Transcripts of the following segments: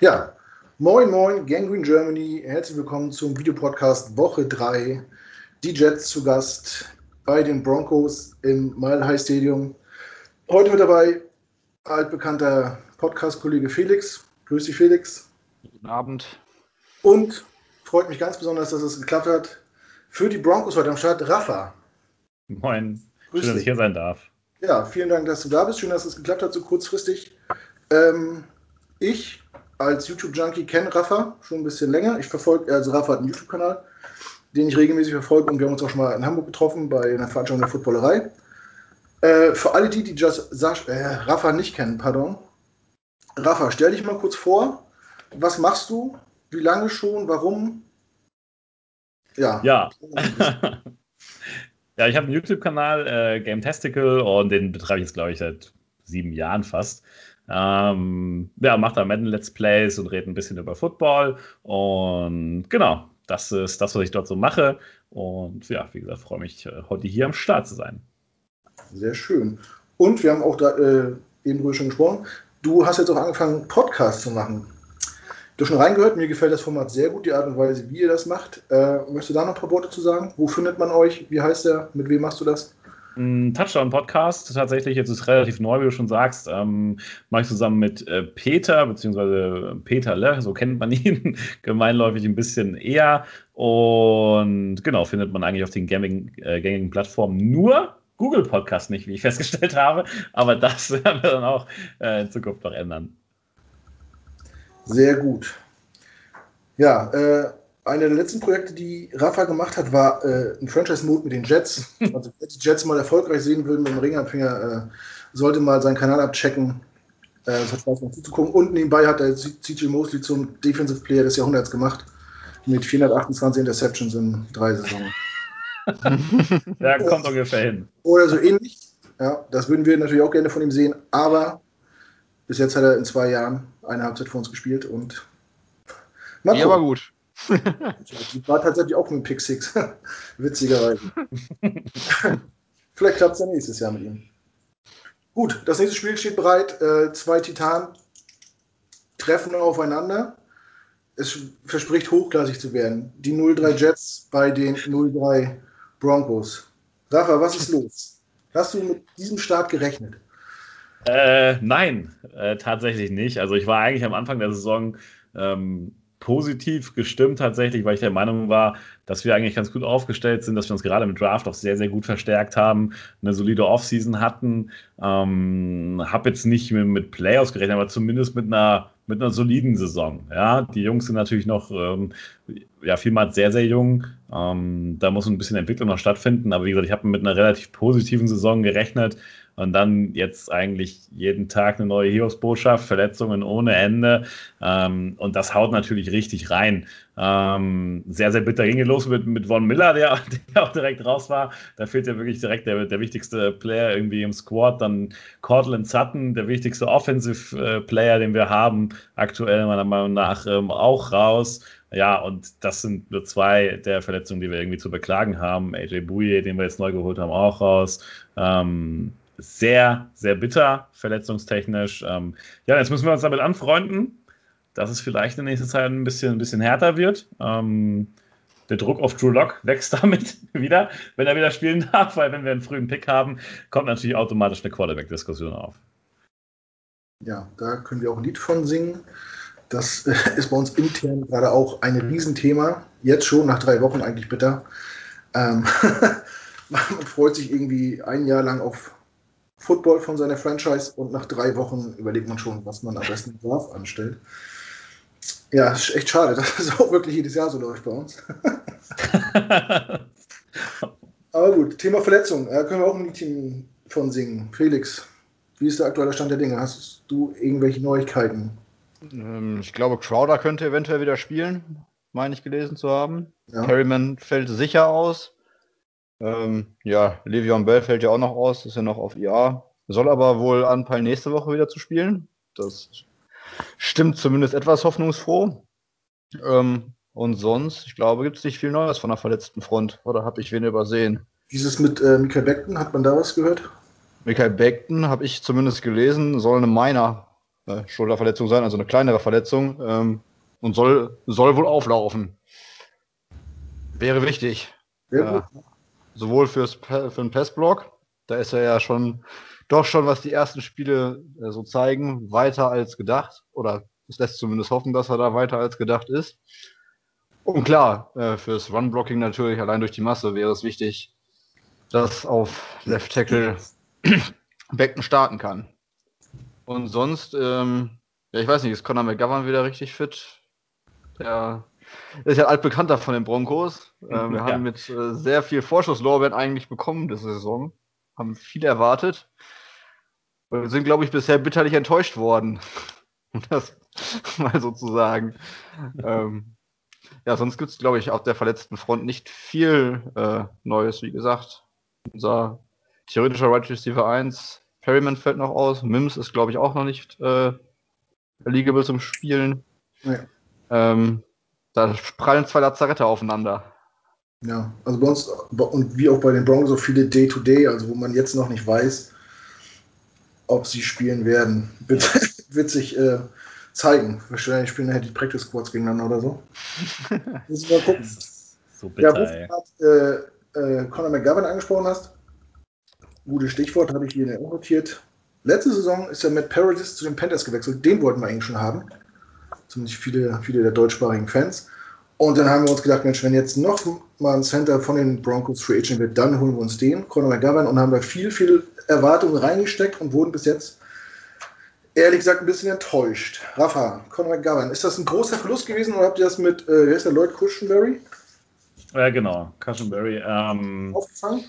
Ja, moin moin, Gangrene Germany, herzlich willkommen zum Videopodcast Woche 3. Die Jets zu Gast bei den Broncos im Mile High Stadium. Heute mit dabei altbekannter Podcast-Kollege Felix. Grüß dich, Felix. Guten Abend. Und freut mich ganz besonders, dass es geklappt hat. Für die Broncos heute am Start, Rafa. Moin. Grüß Schön, dich. dass ich hier sein darf. Ja, vielen Dank, dass du da bist. Schön, dass es geklappt hat, so kurzfristig. Ähm, ich als YouTube-Junkie kenne Rafa schon ein bisschen länger. Ich verfolge, also Rafa hat einen YouTube-Kanal, den ich regelmäßig verfolge und wir haben uns auch schon mal in Hamburg getroffen bei einer Veranstaltung der Footballerei. Äh, für alle die, die Just, Sasch, äh, Rafa nicht kennen, pardon. Rafa, stell dich mal kurz vor. Was machst du? Wie lange schon? Warum? Ja. Ja. ja, ich habe einen YouTube-Kanal, äh, Game Testicle, und den betreibe ich jetzt, glaube ich, seit sieben Jahren fast. Ähm, ja, macht da Madden Let's Plays und redet ein bisschen über Football. Und genau, das ist das, was ich dort so mache. Und ja, wie gesagt, freue mich, äh, heute hier am Start zu sein. Sehr schön. Und wir haben auch da äh, eben drüber schon gesprochen. Du hast jetzt auch angefangen, Podcasts zu machen. Du hast schon reingehört, mir gefällt das Format sehr gut, die Art und Weise, wie ihr das macht. Äh, möchtest du da noch ein paar Worte zu sagen? Wo findet man euch? Wie heißt der? Mit wem machst du das? Ein Touchdown-Podcast, tatsächlich, jetzt ist relativ neu, wie du schon sagst, ähm, mache ich zusammen mit äh, Peter, beziehungsweise Peterle, so kennt man ihn gemeinläufig ein bisschen eher. Und genau, findet man eigentlich auf den gängigen, äh, gängigen Plattformen nur Google Podcast nicht, wie ich festgestellt habe. Aber das werden wir dann auch äh, in Zukunft noch ändern. Sehr gut. Ja, äh, einer der letzten Projekte, die Rafa gemacht hat, war äh, ein Franchise-Mode mit den Jets. Also, wer die Jets mal erfolgreich sehen würden mit dem Ringanfänger, äh, sollte mal seinen Kanal abchecken. Äh, es hat Spaß, mal zuzugucken. Und nebenbei hat er CJ Mosley zum Defensive Player des Jahrhunderts gemacht. Mit 428 Interceptions in drei Saisonen. ja, kommt ungefähr hin. Oder so ähnlich. Ja, das würden wir natürlich auch gerne von ihm sehen. Aber bis jetzt hat er in zwei Jahren eine Halbzeit für uns gespielt und. Ja, aber gut. Die war tatsächlich auch mit Pick Six. Witzigerweise. Vielleicht klappt es ja nächstes Jahr mit ihm. Gut, das nächste Spiel steht bereit. Äh, zwei Titanen treffen aufeinander. Es verspricht hochklassig zu werden. Die 0-3 Jets bei den 0-3 Broncos. Rafa, was ist los? Hast du mit diesem Start gerechnet? Äh, nein, äh, tatsächlich nicht. Also ich war eigentlich am Anfang der Saison ähm, positiv gestimmt tatsächlich, weil ich der Meinung war, dass wir eigentlich ganz gut aufgestellt sind, dass wir uns gerade im Draft auch sehr, sehr gut verstärkt haben, eine solide Offseason hatten. Ähm, habe jetzt nicht mit, mit Playoffs gerechnet, aber zumindest mit einer, mit einer soliden Saison. Ja, die Jungs sind natürlich noch ähm, ja, vielmals sehr, sehr jung. Ähm, da muss ein bisschen Entwicklung noch stattfinden, aber wie gesagt, ich habe mit einer relativ positiven Saison gerechnet und dann jetzt eigentlich jeden Tag eine neue Hiobsbotschaft, Verletzungen ohne Ende. Ähm, und das haut natürlich richtig rein. Ähm, sehr, sehr bitter ging los mit, mit Von Miller, der, der, auch direkt raus war. Da fehlt ja wirklich direkt der, der wichtigste Player irgendwie im Squad. Dann Cortland Sutton, der wichtigste Offensive äh, Player, den wir haben, aktuell meiner Meinung nach ähm, auch raus. Ja, und das sind nur zwei der Verletzungen, die wir irgendwie zu beklagen haben. AJ Bouye, den wir jetzt neu geholt haben, auch raus. Ähm, sehr, sehr bitter, verletzungstechnisch. Ähm, ja, jetzt müssen wir uns damit anfreunden, dass es vielleicht in nächster Zeit ein bisschen, ein bisschen härter wird. Ähm, der Druck auf Drew Lock wächst damit wieder, wenn er wieder spielen darf, weil wenn wir einen frühen Pick haben, kommt natürlich automatisch eine Quarterback-Diskussion auf. Ja, da können wir auch ein Lied von singen. Das äh, ist bei uns intern gerade auch ein Riesenthema. Jetzt schon, nach drei Wochen eigentlich bitter. Ähm, man freut sich irgendwie ein Jahr lang auf Football von seiner Franchise und nach drei Wochen überlegt man schon, was man am besten im Draft anstellt. Ja, ist echt schade, dass das auch wirklich jedes Jahr so läuft bei uns. Aber gut, Thema Verletzung. Da können wir auch ein Liedchen von singen. Felix, wie ist der aktuelle Stand der Dinge? Hast du irgendwelche Neuigkeiten? Ähm, ich glaube, Crowder könnte eventuell wieder spielen, meine ich gelesen zu haben. Ja. Perryman fällt sicher aus. Ähm, ja, Le'Veon Bell fällt ja auch noch aus, ist ja noch auf IA. Soll aber wohl anpeilen, nächste Woche wieder zu spielen. Das stimmt zumindest etwas hoffnungsfroh. Ähm, und sonst, ich glaube, gibt es nicht viel Neues von der verletzten Front. Oder habe ich wen übersehen? Dieses mit äh, Michael Beckton, hat man da was gehört? Michael Beckton, habe ich zumindest gelesen, soll eine Minor äh, Schulterverletzung sein, also eine kleinere Verletzung. Ähm, und soll, soll wohl auflaufen. Wäre wichtig. Ja, sowohl fürs, für den Passblock, da ist er ja schon doch schon, was die ersten Spiele äh, so zeigen, weiter als gedacht. Oder es lässt zumindest hoffen, dass er da weiter als gedacht ist. Und klar, äh, fürs Run-Blocking natürlich, allein durch die Masse wäre es wichtig, dass auf Left Tackle Becken starten kann. Und sonst, ähm, ja, ich weiß nicht, ist Conor McGovern wieder richtig fit? Der ist ja altbekannter von den Broncos. Äh, wir ja. haben mit äh, sehr viel Vorschusslorbeeren eigentlich bekommen diese Saison. Haben viel erwartet. Wir sind, glaube ich, bisher bitterlich enttäuscht worden. Um das mal so zu sagen. ähm, ja, sonst gibt es, glaube ich, auf der verletzten Front nicht viel äh, Neues. Wie gesagt, unser theoretischer Right Receiver 1, Perryman fällt noch aus. Mims ist, glaube ich, auch noch nicht äh, eligible zum Spielen. Ja. Ähm, da prallen zwei Lazarette aufeinander. Ja, also bei uns, und wie auch bei den Broncos, so viele Day-to-Day, -Day, also wo man jetzt noch nicht weiß, ob sie spielen werden. Wird, wird sich äh, zeigen. Wahrscheinlich spielen nachher die Practice Squads gegeneinander oder so. Müssen wir mal gucken. So bitter, ja, wo du gerade äh, äh, Conor McGovern angesprochen hast, gutes Stichwort, habe ich hier notiert. Letzte Saison ist er mit Paradis zu den Panthers gewechselt. Den wollten wir eigentlich schon haben. Zumindest viele, viele der deutschsprachigen Fans. Und dann haben wir uns gedacht, Mensch, wenn jetzt noch mal ein Center von den Broncos Free Agent wird, dann holen wir uns den, Conor McGovern, und haben da viel, viel Erwartungen reingesteckt und wurden bis jetzt ehrlich gesagt ein bisschen enttäuscht. Rafa, Conor McGovern, ist das ein großer Verlust gewesen oder habt ihr das mit, äh, wer ist der, Lloyd Cushenberry? Ja, genau, Cushenberry. Ähm, Aufgefangen?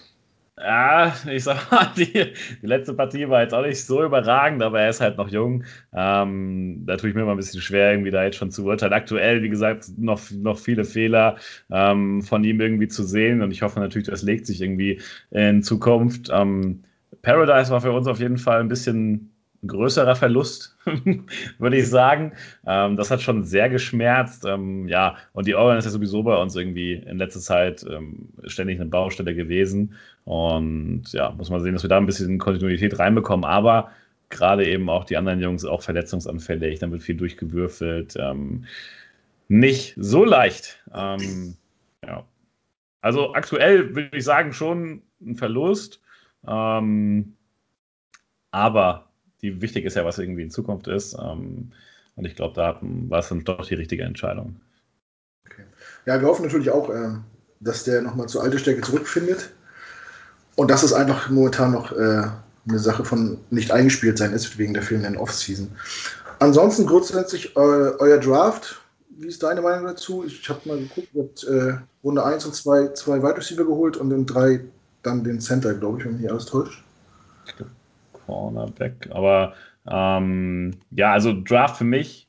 Ja, ich sag mal, die, die, letzte Partie war jetzt auch nicht so überragend, aber er ist halt noch jung. Ähm, da tue ich mir immer ein bisschen schwer, irgendwie da jetzt schon zu urteilen. Aktuell, wie gesagt, noch, noch viele Fehler ähm, von ihm irgendwie zu sehen und ich hoffe natürlich, das legt sich irgendwie in Zukunft. Ähm, Paradise war für uns auf jeden Fall ein bisschen ein größerer Verlust, würde ich sagen. Ähm, das hat schon sehr geschmerzt. Ähm, ja, und die Organ ist ja sowieso bei uns irgendwie in letzter Zeit ähm, ständig eine Baustelle gewesen. Und ja, muss man sehen, dass wir da ein bisschen Kontinuität reinbekommen. Aber gerade eben auch die anderen Jungs auch verletzungsanfällig, dann wird viel durchgewürfelt. Ähm, nicht so leicht. Ähm, ja. Also aktuell würde ich sagen, schon ein Verlust. Ähm, aber die wichtig ist ja, was irgendwie in Zukunft ist. Ähm, und ich glaube, da war es dann doch die richtige Entscheidung. Okay. Ja, wir hoffen natürlich auch, äh, dass der nochmal zur alten Stärke zurückfindet. Und dass es einfach momentan noch äh, eine Sache von nicht eingespielt sein ist, wegen der fehlenden Offseason. Ansonsten grundsätzlich äh, euer Draft, wie ist deine Meinung dazu? Ich habe mal geguckt, ihr habt äh, Runde 1 und 2 zwei Wide Receiver geholt und in 3 dann den Center, glaube ich, wenn nicht alles täuscht. Cornerback. Aber ähm, ja, also Draft für mich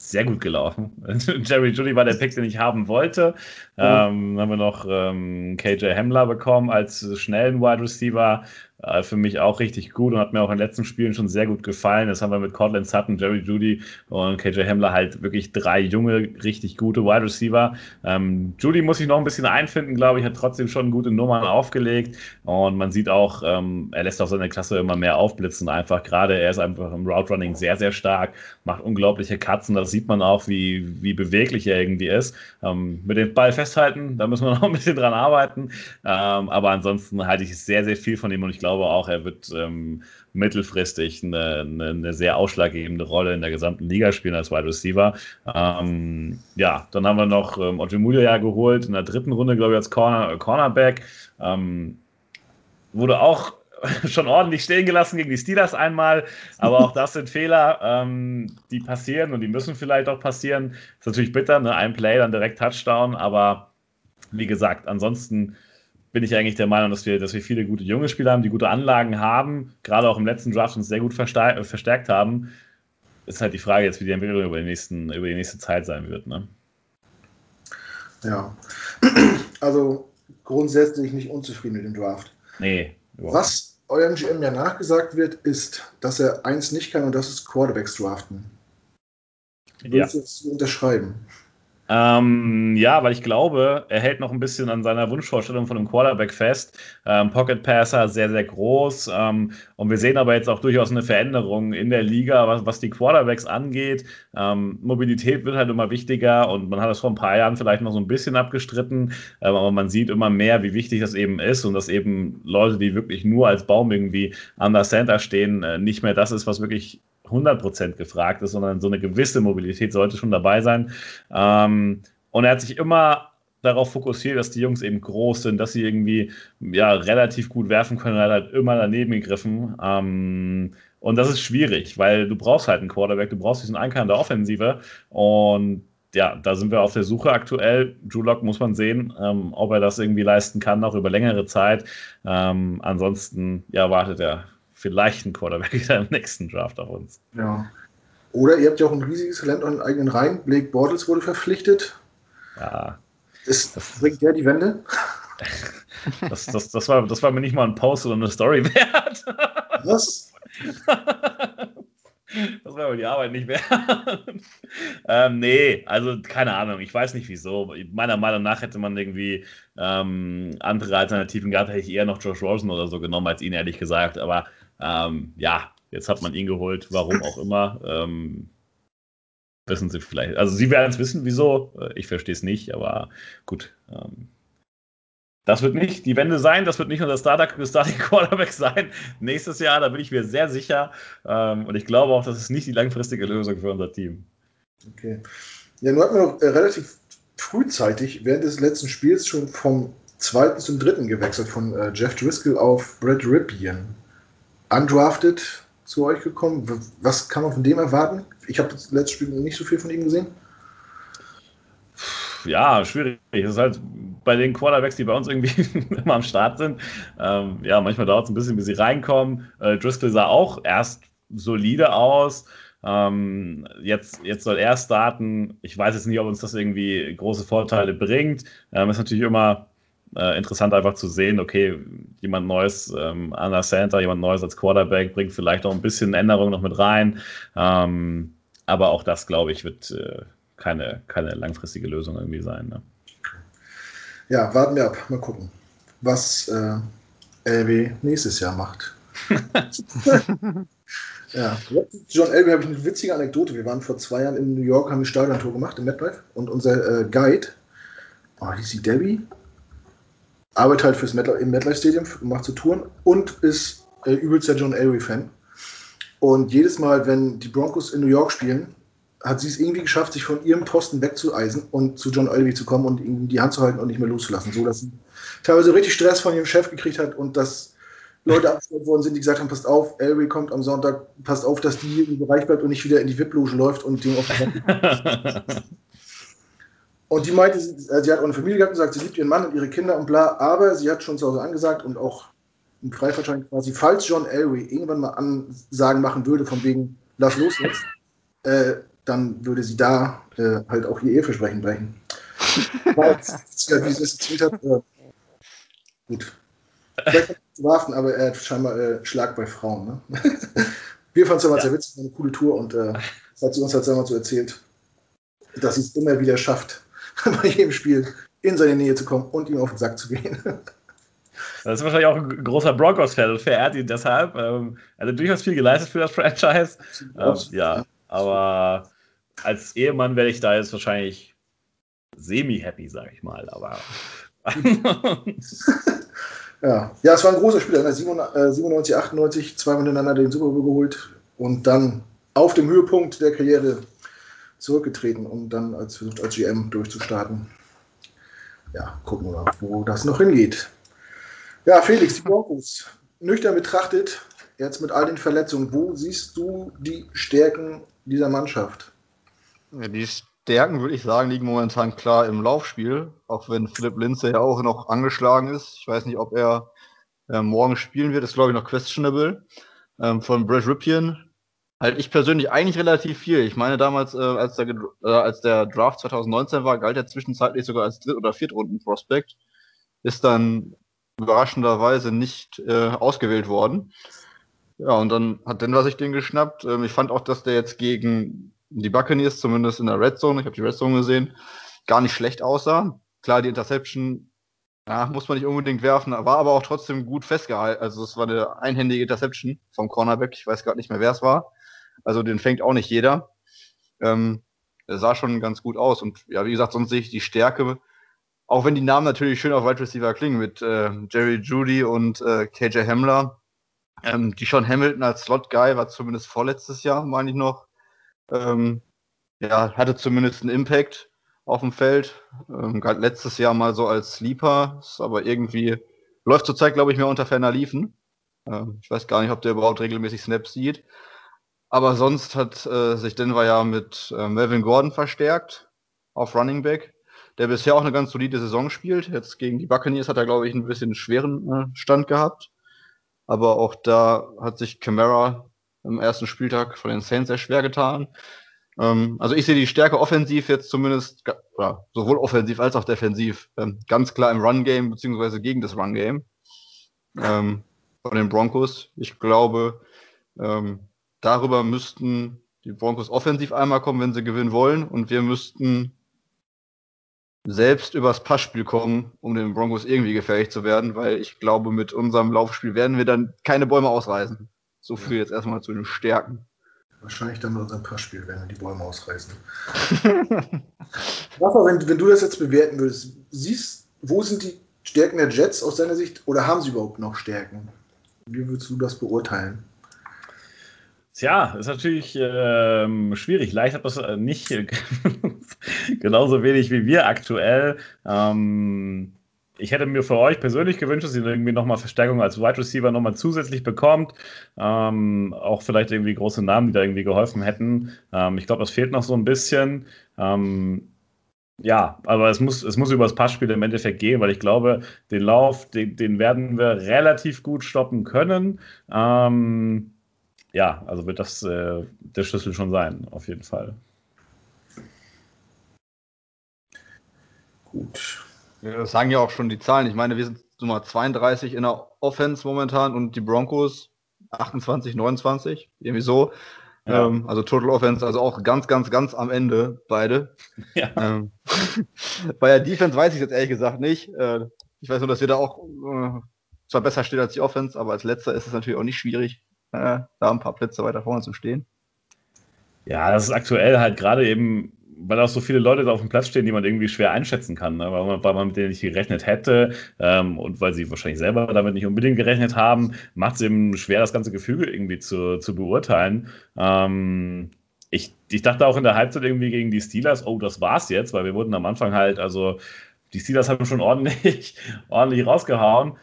sehr gut gelaufen. Jerry Judy war der Pick, den ich haben wollte. Ähm, haben wir noch ähm, KJ Hamler bekommen als schnellen Wide Receiver. Äh, für mich auch richtig gut und hat mir auch in den letzten Spielen schon sehr gut gefallen. Das haben wir mit Cortland Sutton, Jerry Judy und KJ Hamler halt wirklich drei junge, richtig gute Wide Receiver. Ähm, Judy muss sich noch ein bisschen einfinden, glaube ich, hat trotzdem schon gute Nummern aufgelegt und man sieht auch, ähm, er lässt auch seine Klasse immer mehr aufblitzen. Einfach gerade, er ist einfach im Route Running sehr, sehr stark, macht unglaubliche und das sieht man auch, wie, wie beweglich er irgendwie ist. Ähm, mit dem Ball festhalten, da müssen wir noch ein bisschen dran arbeiten. Ähm, aber ansonsten halte ich sehr, sehr viel von ihm und ich glaube, glaube auch, er wird ähm, mittelfristig eine, eine, eine, sehr ausschlaggebende Rolle in der gesamten Liga spielen als Wide Receiver. Ähm, ja, dann haben wir noch ähm, ja geholt in der dritten Runde, glaube ich, als Corner, Cornerback. Ähm, wurde auch schon ordentlich stehen gelassen gegen die Steelers einmal, aber auch das sind Fehler, ähm, die passieren und die müssen vielleicht auch passieren. Ist natürlich bitter, ne? ein Play, dann direkt Touchdown, aber wie gesagt, ansonsten bin ich eigentlich der Meinung, dass wir, dass wir viele gute junge Spieler haben, die gute Anlagen haben, gerade auch im letzten Draft uns sehr gut äh, verstärkt haben. Ist halt die Frage jetzt, wie die Entwicklung über die, nächsten, über die nächste Zeit sein wird. Ne? Ja, also grundsätzlich nicht unzufrieden mit dem Draft. Nee. Was eurem GM ja nachgesagt wird, ist, dass er eins nicht kann und das ist Quarterbacks draften. Willst ja. du unterschreiben? Ähm, ja, weil ich glaube, er hält noch ein bisschen an seiner Wunschvorstellung von einem Quarterback fest. Ähm, Pocket Passer sehr, sehr groß. Ähm, und wir sehen aber jetzt auch durchaus eine Veränderung in der Liga, was, was die Quarterbacks angeht. Ähm, Mobilität wird halt immer wichtiger und man hat das vor ein paar Jahren vielleicht noch so ein bisschen abgestritten, ähm, aber man sieht immer mehr, wie wichtig das eben ist und dass eben Leute, die wirklich nur als Baum irgendwie an der Center stehen, äh, nicht mehr das ist, was wirklich 100% gefragt ist, sondern so eine gewisse Mobilität sollte schon dabei sein. Ähm, und er hat sich immer darauf fokussiert, dass die Jungs eben groß sind, dass sie irgendwie ja, relativ gut werfen können. Er hat halt immer daneben gegriffen. Ähm, und das ist schwierig, weil du brauchst halt einen Quarterback, du brauchst diesen Einkehr in der Offensive. Und ja, da sind wir auf der Suche aktuell. Drew Lock muss man sehen, ähm, ob er das irgendwie leisten kann, auch über längere Zeit. Ähm, ansonsten, ja, wartet er vielleicht ein Quarterback im nächsten Draft auf uns. Ja. Oder ihr habt ja auch ein riesiges Talent an eigenen Reihen. Blake Bortles wurde verpflichtet. Ja. Ist, das bringt der die Wende? Das, das, das, war, das war mir nicht mal ein Post oder eine Story wert. Was? Das war aber die Arbeit nicht mehr. ähm, nee, also keine Ahnung. Ich weiß nicht wieso. Meiner Meinung nach hätte man irgendwie ähm, andere Alternativen gehabt. Hätte ich eher noch Josh Rosen oder so genommen als ihn, ehrlich gesagt. Aber ähm, ja, jetzt hat man ihn geholt, warum auch immer. Ähm, wissen Sie vielleicht. Also Sie werden es wissen, wieso. Äh, ich verstehe es nicht, aber gut. Ähm, das wird nicht die Wende sein, das wird nicht nur das Starting Quarterback sein. Nächstes Jahr, da bin ich mir sehr sicher. Ähm, und ich glaube auch, das ist nicht die langfristige Lösung für unser Team. Okay. Ja, nun hatten wir noch äh, relativ frühzeitig während des letzten Spiels schon vom zweiten zum dritten gewechselt, von äh, Jeff Driscoll auf Brad Ripien undrafted zu euch gekommen. Was kann man von dem erwarten? Ich habe das letzte Spiel nicht so viel von ihm gesehen. Ja, schwierig. Es ist halt bei den Quarterbacks, die bei uns irgendwie immer am Start sind. Ähm, ja, manchmal dauert es ein bisschen, bis sie reinkommen. Äh, Driscoll sah auch erst solide aus. Ähm, jetzt, jetzt soll er starten. Ich weiß jetzt nicht, ob uns das irgendwie große Vorteile bringt. Ähm, ist natürlich immer äh, interessant einfach zu sehen, okay, jemand Neues ähm, an der Center, jemand Neues als Quarterback bringt vielleicht auch ein bisschen Änderung noch mit rein. Ähm, aber auch das, glaube ich, wird äh, keine, keine langfristige Lösung irgendwie sein. Ne? Ja, warten wir ab, mal gucken, was äh, LW nächstes Jahr macht. ja, John Elway habe ich eine witzige Anekdote. Wir waren vor zwei Jahren in New York, haben ein Stadiontour gemacht im MetLife und unser äh, Guide, oh, hieß sie Debbie, arbeitet halt fürs Met im MetLife Stadium, macht so Touren und ist äh, übelster John Elway-Fan. Und jedes Mal, wenn die Broncos in New York spielen, hat sie es irgendwie geschafft, sich von ihrem Posten wegzueisen und zu John Elway zu kommen und ihm die Hand zu halten und nicht mehr loszulassen. So dass sie teilweise richtig Stress von ihrem Chef gekriegt hat und dass Leute abgestellt worden sind, die gesagt haben, passt auf, Elway kommt am Sonntag, passt auf, dass die im Bereich bleibt und nicht wieder in die VIP-Loge läuft und dem auf den Und die meinte, sie, äh, sie hat auch eine Familie gehabt und sagt, sie liebt ihren Mann und ihre Kinder und bla, aber sie hat schon zu Hause angesagt und auch im Freifahrtschein quasi, falls John Elway irgendwann mal Ansagen machen würde, von wegen, lass los jetzt, äh, dann würde sie da äh, halt auch ihr Eheversprechen brechen. ja, wie sie es erzählt hat, äh, gut. Vielleicht kann zu warten, aber er hat scheinbar äh, Schlag bei Frauen. Ne? Wir fanden es aber ja. sehr witzig, eine coole Tour und äh, das hat sie uns halt selber so erzählt, dass sie es immer wieder schafft, bei jedem Spiel in seine Nähe zu kommen und ihm auf den Sack zu gehen. Das ist wahrscheinlich auch ein großer Broncos-Fan und verehrt ihn deshalb. Ähm, er hat durchaus viel geleistet für das Franchise. Ähm, ja, aber als Ehemann werde ich da jetzt wahrscheinlich semi-happy, sage ich mal. Aber. ja. ja, es war ein großer Spieler. 97, 98, zweimal hintereinander den Super Bowl geholt und dann auf dem Höhepunkt der Karriere zurückgetreten, um dann als, als GM durchzustarten. Ja, gucken wir mal, wo das noch hingeht. Ja, Felix, die Broncos. Nüchtern betrachtet, jetzt mit all den Verletzungen, wo siehst du die Stärken dieser Mannschaft? Ja, die Stärken, würde ich sagen, liegen momentan klar im Laufspiel, auch wenn Philipp Lindsay ja auch noch angeschlagen ist. Ich weiß nicht, ob er äh, morgen spielen wird, ist glaube ich noch questionable. Ähm, von Brad Ripien Halt ich persönlich eigentlich relativ viel. Ich meine, damals, äh, als, der, äh, als der Draft 2019 war, galt er zwischenzeitlich sogar als Dritt- oder Viertrunden-Prospect. Ist dann überraschenderweise nicht äh, ausgewählt worden. Ja, und dann hat Denver sich den geschnappt. Ähm, ich fand auch, dass der jetzt gegen die Buccaneers, zumindest in der Red Zone, ich habe die Red Zone gesehen, gar nicht schlecht aussah. Klar, die Interception ja, muss man nicht unbedingt werfen, war aber auch trotzdem gut festgehalten. Also es war eine einhändige Interception vom Cornerback. Ich weiß gerade nicht mehr, wer es war. Also den fängt auch nicht jeder. Ähm, er sah schon ganz gut aus. Und ja, wie gesagt, sonst sehe ich die Stärke, auch wenn die Namen natürlich schön auf Wide Receiver klingen, mit äh, Jerry Judy und äh, KJ Hamler. Ähm, die Sean Hamilton als Slot-Guy war zumindest vorletztes Jahr, meine ich noch. Ähm, ja, hatte zumindest einen Impact auf dem Feld. Ähm, Galt letztes Jahr mal so als Sleeper, ist aber irgendwie läuft zurzeit, glaube ich, mehr unter ferner Liefen. Ähm, ich weiß gar nicht, ob der überhaupt regelmäßig Snaps sieht. Aber sonst hat äh, sich Denver ja mit äh, Melvin Gordon verstärkt auf Running Back, der bisher auch eine ganz solide Saison spielt. Jetzt gegen die Buccaneers hat er, glaube ich, ein bisschen schweren äh, Stand gehabt. Aber auch da hat sich Camara im ersten Spieltag von den Saints sehr schwer getan. Ähm, also ich sehe die Stärke offensiv jetzt zumindest, ja, sowohl offensiv als auch defensiv, ähm, ganz klar im Run-Game beziehungsweise gegen das Run-Game ähm, von den Broncos. Ich glaube, ähm, darüber müssten die Broncos offensiv einmal kommen, wenn sie gewinnen wollen. Und wir müssten selbst übers Passspiel kommen, um den Broncos irgendwie gefährlich zu werden, weil ich glaube, mit unserem Laufspiel werden wir dann keine Bäume ausreißen. So viel jetzt erstmal zu den Stärken. Wahrscheinlich dann mit unserem Passspiel werden wir die Bäume ausreißen. Rafa, wenn, wenn du das jetzt bewerten würdest, siehst, wo sind die Stärken der Jets aus deiner Sicht oder haben sie überhaupt noch Stärken? Wie würdest du das beurteilen? Tja, ist natürlich ähm, schwierig. Leicht hat das äh, nicht genauso wenig wie wir aktuell. Ähm, ich hätte mir für euch persönlich gewünscht, dass ihr irgendwie nochmal Verstärkung als Wide Receiver nochmal zusätzlich bekommt. Ähm, auch vielleicht irgendwie große Namen, die da irgendwie geholfen hätten. Ähm, ich glaube, das fehlt noch so ein bisschen. Ähm, ja, aber es muss, es muss über das Passspiel im Endeffekt gehen, weil ich glaube, den Lauf, den, den werden wir relativ gut stoppen können. Ähm, ja, also wird das äh, der Schlüssel schon sein, auf jeden Fall. Gut. Ja, das sagen ja auch schon die Zahlen. Ich meine, wir sind Nummer 32 in der Offense momentan und die Broncos 28, 29, irgendwie so. Ja. Ähm, also Total Offense, also auch ganz, ganz, ganz am Ende beide. Ja. Ähm, bei der Defense weiß ich jetzt ehrlich gesagt nicht. Äh, ich weiß nur, dass wir da auch äh, zwar besser stehen als die Offense, aber als letzter ist es natürlich auch nicht schwierig da ein paar Plätze weiter vorne zu stehen. Ja, das ist aktuell halt gerade eben, weil auch so viele Leute da auf dem Platz stehen, die man irgendwie schwer einschätzen kann, ne? weil, man, weil, man, mit denen nicht gerechnet hätte ähm, und weil sie wahrscheinlich selber damit nicht unbedingt gerechnet haben, macht es eben schwer, das ganze Gefüge irgendwie zu, zu beurteilen. Ähm, ich, ich dachte auch in der Halbzeit irgendwie gegen die Steelers, oh, das war's jetzt, weil wir wurden am Anfang halt, also die Steelers haben schon ordentlich, ordentlich rausgehauen.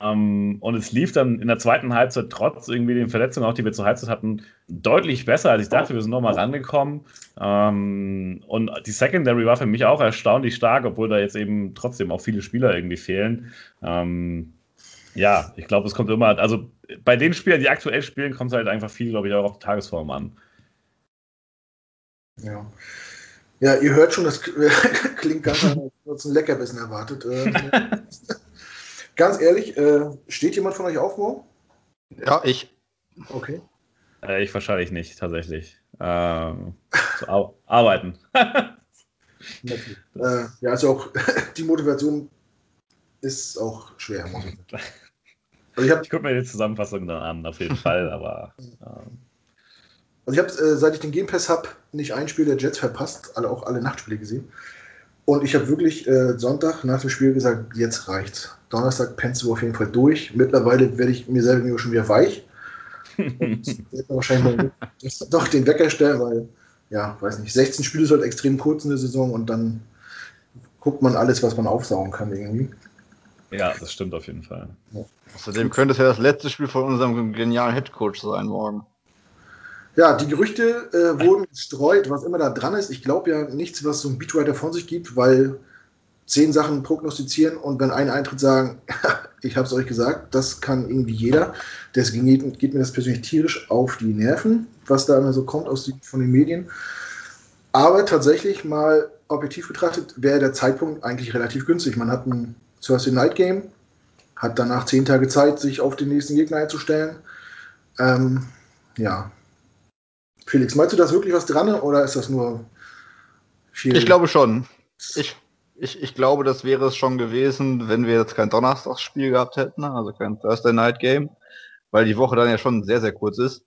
Ähm, und es lief dann in der zweiten Halbzeit trotz irgendwie den Verletzungen, auch die wir zur Halbzeit hatten, deutlich besser, als ich dachte. Wir sind nochmal rangekommen. Ähm, und die Secondary war für mich auch erstaunlich stark, obwohl da jetzt eben trotzdem auch viele Spieler irgendwie fehlen. Ähm, ja, ich glaube, es kommt immer, also bei den Spielern, die aktuell spielen, kommt es halt einfach viel, glaube ich, auch auf die Tagesform an. Ja. Ja, ihr hört schon, das klingt ganz anders, als ein Leckerbissen erwartet. Ganz ehrlich, äh, steht jemand von euch auf morgen? Ja, ich. Okay. Äh, ich wahrscheinlich nicht, tatsächlich. Ähm, zu ar arbeiten. äh, ja, also auch die Motivation ist auch schwer. Also ich, ich gucke mir die Zusammenfassung dann an, auf jeden Fall, aber. Ähm. Also ich habe, äh, seit ich den Game Pass habe, nicht ein Spiel der Jets verpasst, alle, auch alle Nachtspiele gesehen. Und ich habe wirklich äh, Sonntag nach dem Spiel gesagt, jetzt reicht's. Donnerstag pennst du auf jeden Fall durch. Mittlerweile werde ich mir selber schon wieder weich. Und wahrscheinlich doch den Wecker stellen, weil, ja, weiß nicht, 16 Spiele ist halt extrem kurz in der Saison und dann guckt man alles, was man aufsaugen kann irgendwie. Ja, das stimmt auf jeden Fall. Ja. Außerdem könnte es ja das letzte Spiel von unserem genialen Headcoach sein morgen. Ja, die Gerüchte äh, wurden gestreut, was immer da dran ist. Ich glaube ja nichts, was so ein Beatwriter von sich gibt, weil zehn Sachen prognostizieren und wenn ein Eintritt sagen, ich habe es euch gesagt, das kann irgendwie jeder. Deswegen geht, geht, mir das persönlich tierisch auf die Nerven, was da immer so kommt aus die, von den Medien. Aber tatsächlich mal objektiv betrachtet wäre der Zeitpunkt eigentlich relativ günstig. Man hat ein Thursday Night Game, hat danach zehn Tage Zeit, sich auf den nächsten Gegner einzustellen. Ähm, ja, Felix, meinst du das wirklich was dran oder ist das nur viel? Ich glaube schon. ich, ich, ich glaube, das wäre es schon gewesen, wenn wir jetzt kein Donnerstagsspiel gehabt hätten, also kein Thursday Night Game, weil die Woche dann ja schon sehr, sehr kurz ist.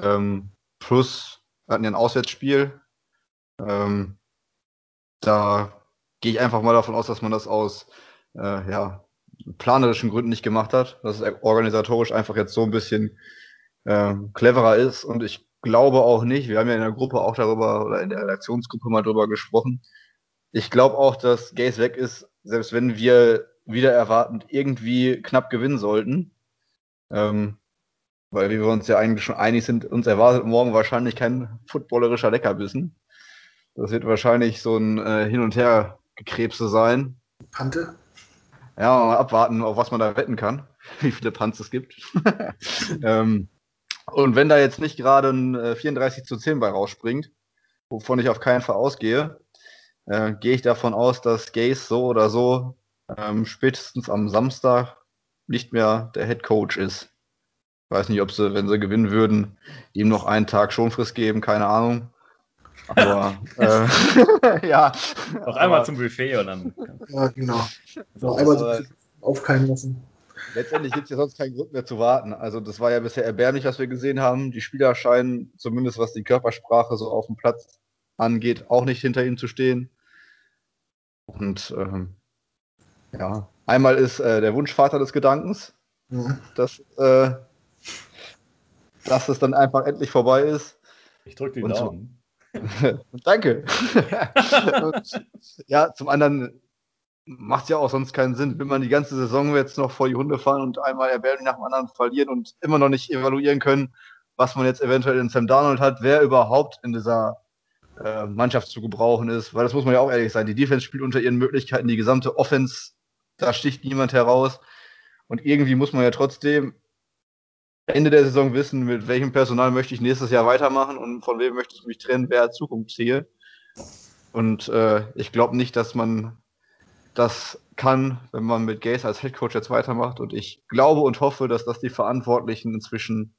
Ähm, plus, wir hatten ja ein Auswärtsspiel. Ähm, da gehe ich einfach mal davon aus, dass man das aus äh, ja, planerischen Gründen nicht gemacht hat, dass es organisatorisch einfach jetzt so ein bisschen äh, cleverer ist. Und ich glaube auch nicht, wir haben ja in der Gruppe auch darüber oder in der Redaktionsgruppe mal darüber gesprochen. Ich glaube auch, dass Gaze weg ist, selbst wenn wir wieder erwartend irgendwie knapp gewinnen sollten. Ähm, weil wir uns ja eigentlich schon einig sind, uns erwartet morgen wahrscheinlich kein footballerischer Leckerbissen. Das wird wahrscheinlich so ein äh, Hin- und Her-Gekrebse sein. Pante? Ja, mal abwarten, auf was man da wetten kann, wie viele Punts es gibt. ähm, und wenn da jetzt nicht gerade ein äh, 34 zu 10 bei rausspringt, wovon ich auf keinen Fall ausgehe, äh, gehe ich davon aus, dass Gaze so oder so ähm, spätestens am Samstag nicht mehr der Head Coach ist. Ich weiß nicht, ob sie, wenn sie gewinnen würden, ihm noch einen Tag Schonfrist geben, keine Ahnung. Aber äh, ja. Noch einmal zum Buffet und dann. Ja, genau. Noch einmal so aufkeimen lassen. Letztendlich gibt es ja sonst keinen Grund mehr zu warten. Also das war ja bisher erbärmlich, was wir gesehen haben. Die Spieler scheinen, zumindest was die Körpersprache so auf dem Platz angeht, auch nicht hinter ihm zu stehen. Und ähm, ja, einmal ist äh, der Wunschvater des Gedankens, mhm. dass, äh, dass es dann einfach endlich vorbei ist. Ich drücke die Daumen. Danke. und, ja, zum anderen macht ja auch sonst keinen Sinn, wenn man die ganze Saison jetzt noch vor die Hunde fahren und einmal erbärmlich nach dem anderen verlieren und immer noch nicht evaluieren können, was man jetzt eventuell in Sam Darnold hat, wer überhaupt in dieser äh, Mannschaft zu gebrauchen ist. Weil das muss man ja auch ehrlich sein. Die Defense spielt unter ihren Möglichkeiten die gesamte Offense, da sticht niemand heraus. Und irgendwie muss man ja trotzdem Ende der Saison wissen, mit welchem Personal möchte ich nächstes Jahr weitermachen und von wem möchte ich mich trennen, wer Zukunftsziel. Und äh, ich glaube nicht, dass man das kann, wenn man mit Gaze als Headcoach jetzt weitermacht. Und ich glaube und hoffe, dass das die Verantwortlichen inzwischen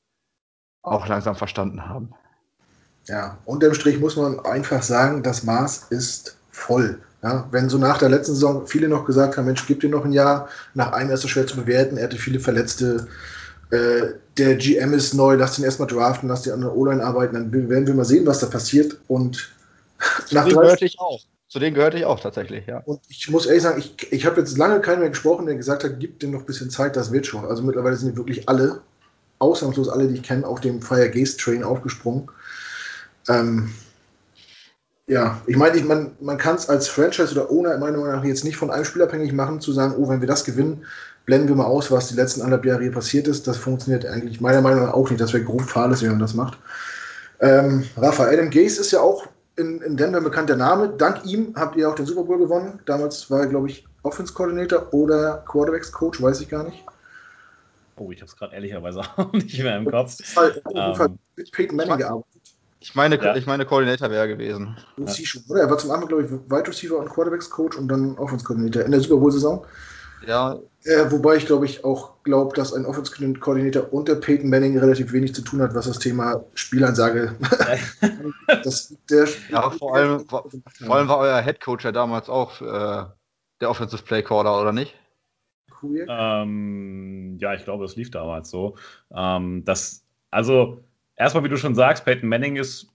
auch langsam verstanden haben. Ja, unterm Strich muss man einfach sagen, das Maß ist voll. Ja, wenn so nach der letzten Saison viele noch gesagt haben, Mensch, gib dir noch ein Jahr, nach einem ist es schwer zu bewerten, er hatte viele Verletzte, äh, der GM ist neu, lass den erstmal draften, lass den an der O-Line arbeiten, dann werden wir mal sehen, was da passiert. Und nach ich auch. Zu denen gehörte ich auch tatsächlich, ja. Und ich muss ehrlich sagen, ich, ich habe jetzt lange keinen mehr gesprochen, der gesagt hat, gib dem noch ein bisschen Zeit, das wird schon. Also mittlerweile sind wirklich alle, ausnahmslos alle, die ich kenne, auf dem Fire Gaze Train aufgesprungen. Ähm, ja, ich meine, ich, man, man kann es als Franchise oder Owner meiner Meinung nach jetzt nicht von einem Spiel abhängig machen, zu sagen, oh, wenn wir das gewinnen, blenden wir mal aus, was die letzten anderthalb Jahre hier passiert ist. Das funktioniert eigentlich meiner Meinung nach auch nicht. Das wäre grob fahrlässig, wenn man das macht. Ähm, Rafa, Adam Gaze ist ja auch in, in Denver ein bekannter Name. Dank ihm habt ihr auch den Super Bowl gewonnen. Damals war er, glaube ich, Offense Coordinator oder Quarterbacks Coach, weiß ich gar nicht. Oh, ich habe es gerade ehrlicherweise auch nicht mehr im Kopf. Auf jeden Fall mit Peyton Manning gearbeitet. Ich meine, ja. ich meine, Koordinator wäre gewesen. Ja. Oder? Er war zum Anfang, glaube ich, Wide Receiver und Quarterbacks Coach und dann Offense Coordinator in der Super Bowl-Saison. Ja. Äh, wobei ich, glaube ich, auch glaube, dass ein Offense Coordinator unter Peyton Manning relativ wenig zu tun hat, was das Thema Spielansage. das, der ja, vor allem, vor, vor allem war euer Head Coach ja damals auch äh, der Offensive Play Caller, oder nicht? Ähm, ja, ich glaube, das lief damals so. Ähm, das, also erstmal, wie du schon sagst, Peyton Manning ist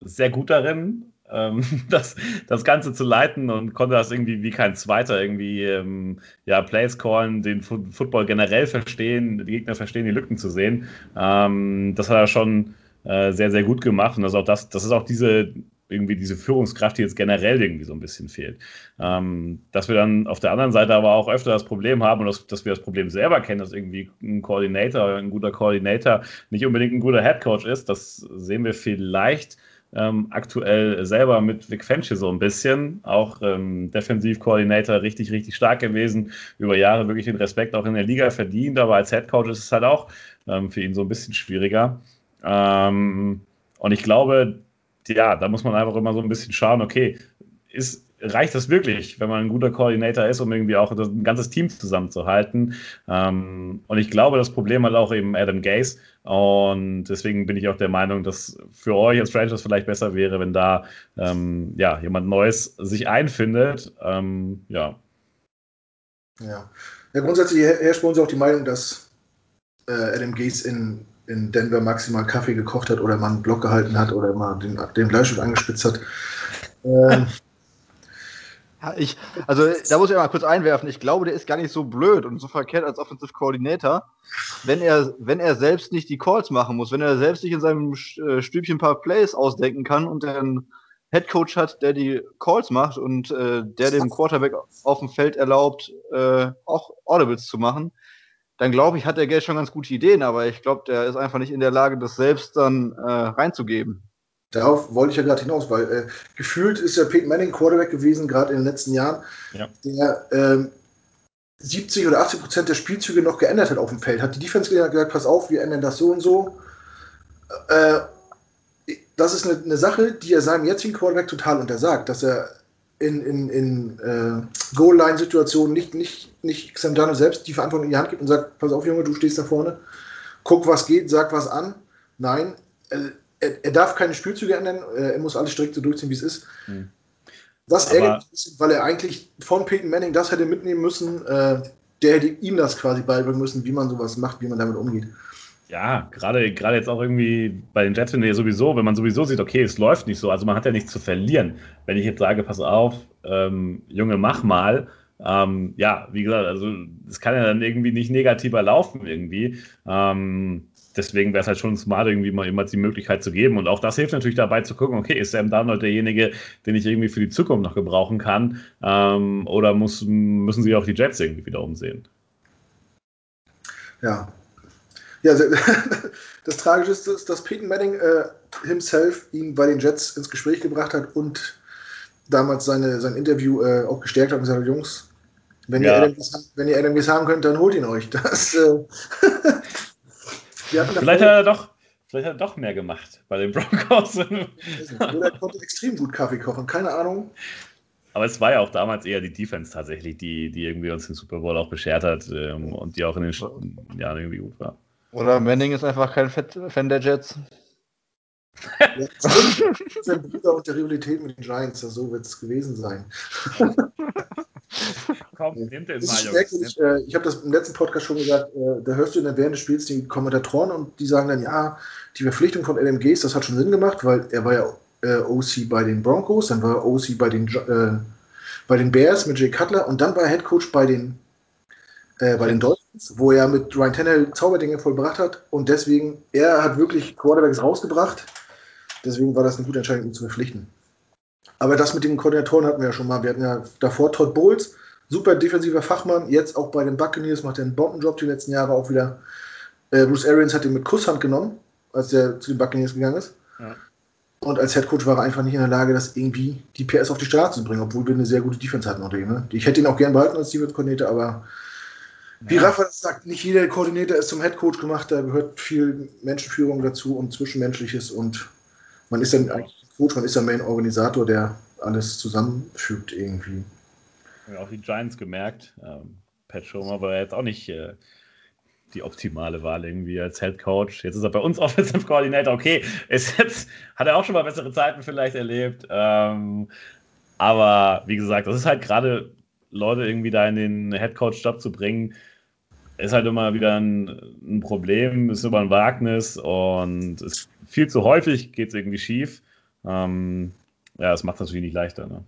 sehr gut darin, das, das Ganze zu leiten und konnte das irgendwie wie kein Zweiter irgendwie ähm, ja, Plays callen, den Fu Football generell verstehen, die Gegner verstehen, die Lücken zu sehen. Ähm, das hat er schon äh, sehr, sehr gut gemacht und das ist auch das, das ist auch diese irgendwie diese Führungskraft, die jetzt generell irgendwie so ein bisschen fehlt. Ähm, dass wir dann auf der anderen Seite aber auch öfter das Problem haben und das, dass wir das Problem selber kennen, dass irgendwie ein Koordinator, ein guter Koordinator nicht unbedingt ein guter Headcoach ist, das sehen wir vielleicht ähm, aktuell selber mit Vic Fenchie so ein bisschen, auch ähm, Defensivkoordinator richtig, richtig stark gewesen, über Jahre wirklich den Respekt auch in der Liga verdient, aber als Headcoach ist es halt auch ähm, für ihn so ein bisschen schwieriger. Ähm, und ich glaube, ja, da muss man einfach immer so ein bisschen schauen, okay, ist, reicht das wirklich, wenn man ein guter Koordinator ist, um irgendwie auch ein ganzes Team zusammenzuhalten. Ähm, und ich glaube, das Problem hat auch eben Adam Gase. Und deswegen bin ich auch der Meinung, dass für euch als Franchise vielleicht besser wäre, wenn da ähm, ja, jemand Neues sich einfindet. Ähm, ja. ja. Ja, grundsätzlich herrscht bei uns auch die Meinung, dass äh, Adam Gase in, in Denver maximal Kaffee gekocht hat oder mal einen Block gehalten hat oder mal den, den Bleistift angespitzt hat. Ähm, ja, ich, also da muss ich mal kurz einwerfen. Ich glaube, der ist gar nicht so blöd und so verkehrt als Offensive Coordinator, wenn er, wenn er selbst nicht die Calls machen muss, wenn er selbst sich in seinem äh, Stübchen ein paar Plays ausdenken kann und einen Head Coach hat, der die Calls macht und äh, der dem Quarterback auf dem Feld erlaubt, äh, auch Audibles zu machen, dann glaube ich, hat der Geld schon ganz gute Ideen, aber ich glaube, der ist einfach nicht in der Lage, das selbst dann äh, reinzugeben. Darauf wollte ich ja gerade hinaus, weil äh, gefühlt ist ja Peyton Manning Quarterback gewesen, gerade in den letzten Jahren, ja. der ähm, 70 oder 80 Prozent der Spielzüge noch geändert hat auf dem Feld. Hat die Defense gesagt, pass auf, wir ändern das so und so. Äh, das ist eine, eine, Sache, die er seinem jetzigen Quarterback total untersagt, dass er in, in, in äh, Goal-Line-Situationen nicht, nicht, nicht Sam Darnold selbst die Verantwortung in die Hand gibt und sagt, pass auf, Junge, du stehst da vorne, guck, was geht, sag was an. Nein, äh, er, er, darf keine Spielzüge ändern, äh, er muss alles strikt so durchziehen, wie es ist. Hm. Das ärgert mich, weil er eigentlich von Peyton Manning das hätte mitnehmen müssen. Äh, der hätte ihm das quasi beibringen müssen, wie man sowas macht, wie man damit umgeht. Ja, gerade gerade jetzt auch irgendwie bei den Jets, wenn ihr sowieso, wenn man sowieso sieht, okay, es läuft nicht so, also man hat ja nichts zu verlieren. Wenn ich jetzt sage, pass auf, ähm, Junge, mach mal, ähm, ja, wie gesagt, also es kann ja dann irgendwie nicht negativer laufen irgendwie. Ähm, deswegen wäre es halt schon smart, irgendwie mal immer die Möglichkeit zu geben. Und auch das hilft natürlich dabei zu gucken, okay, ist Sam Darnold derjenige, den ich irgendwie für die Zukunft noch gebrauchen kann? Ähm, oder muss, müssen sie auch die Jets irgendwie wieder umsehen? Ja. Ja, das Tragische ist, dass Peyton Manning äh, himself ihn bei den Jets ins Gespräch gebracht hat und damals seine, sein Interview äh, auch gestärkt hat und gesagt, Jungs, wenn, ja. ihr Adam, wenn ihr Adam haben könnt, dann holt ihn euch. Das, äh, vielleicht, hat er doch, vielleicht hat er doch mehr gemacht bei den Broncos. Oder er konnte extrem gut Kaffee kochen, keine Ahnung. Aber es war ja auch damals eher die Defense tatsächlich, die, die irgendwie uns den Super Bowl auch beschert hat ähm, und die auch in den Jahren irgendwie gut war. Oder Manning ist einfach kein Fan der Jets. Ja, sein Bruder und der Rivalität mit den Giants, so wird es gewesen sein. Komm, nehmt den mal, Jungs. Äh, ich habe das im letzten Podcast schon gesagt, äh, da hörst du in der während des Spiels die Kommentatoren und die sagen dann, ja, die Verpflichtung von LMGs, das hat schon Sinn gemacht, weil er war ja äh, OC bei den Broncos, dann war er OC bei den, äh, bei den Bears mit Jay Cutler und dann war er Head Coach bei den, äh, bei den Dolphins, wo er mit Ryan Tannehill Zauberdinge vollbracht hat und deswegen, er hat wirklich Quarterbacks rausgebracht, deswegen war das eine gute Entscheidung, ihn zu verpflichten. Aber das mit den Koordinatoren hatten wir ja schon mal. Wir hatten ja davor Todd Bowles, super defensiver Fachmann, jetzt auch bei den Buccaneers macht er einen Bombenjob die letzten Jahre auch wieder. Äh, Bruce Arians hat ihn mit Kusshand genommen, als er zu den Buccaneers gegangen ist. Ja. Und als Headcoach war er einfach nicht in der Lage, das irgendwie die PS auf die Straße zu bringen, obwohl wir eine sehr gute Defense hatten unter ihm. Ne? Ich hätte ihn auch gern behalten als Defense-Koordinator, aber wie ja. Rafa sagt, nicht jeder Koordinator ist zum Headcoach gemacht, da gehört viel Menschenführung dazu und Zwischenmenschliches und man ist dann eigentlich Coach, man ist der Main-Organisator, der alles zusammenfügt irgendwie. Auch die Giants gemerkt. Ähm, Pat Schomer war jetzt auch nicht äh, die optimale Wahl irgendwie als Head Coach. Jetzt ist er bei uns Offensive Coordinator. Okay, ist jetzt, hat er auch schon mal bessere Zeiten vielleicht erlebt. Ähm, aber wie gesagt, das ist halt gerade Leute irgendwie da in den Head Coach Job zu bringen, ist halt immer wieder ein, ein Problem, ist immer ein Wagnis und ist viel zu häufig geht es irgendwie schief. Ähm, ja, das macht es natürlich nicht leichter. Ne?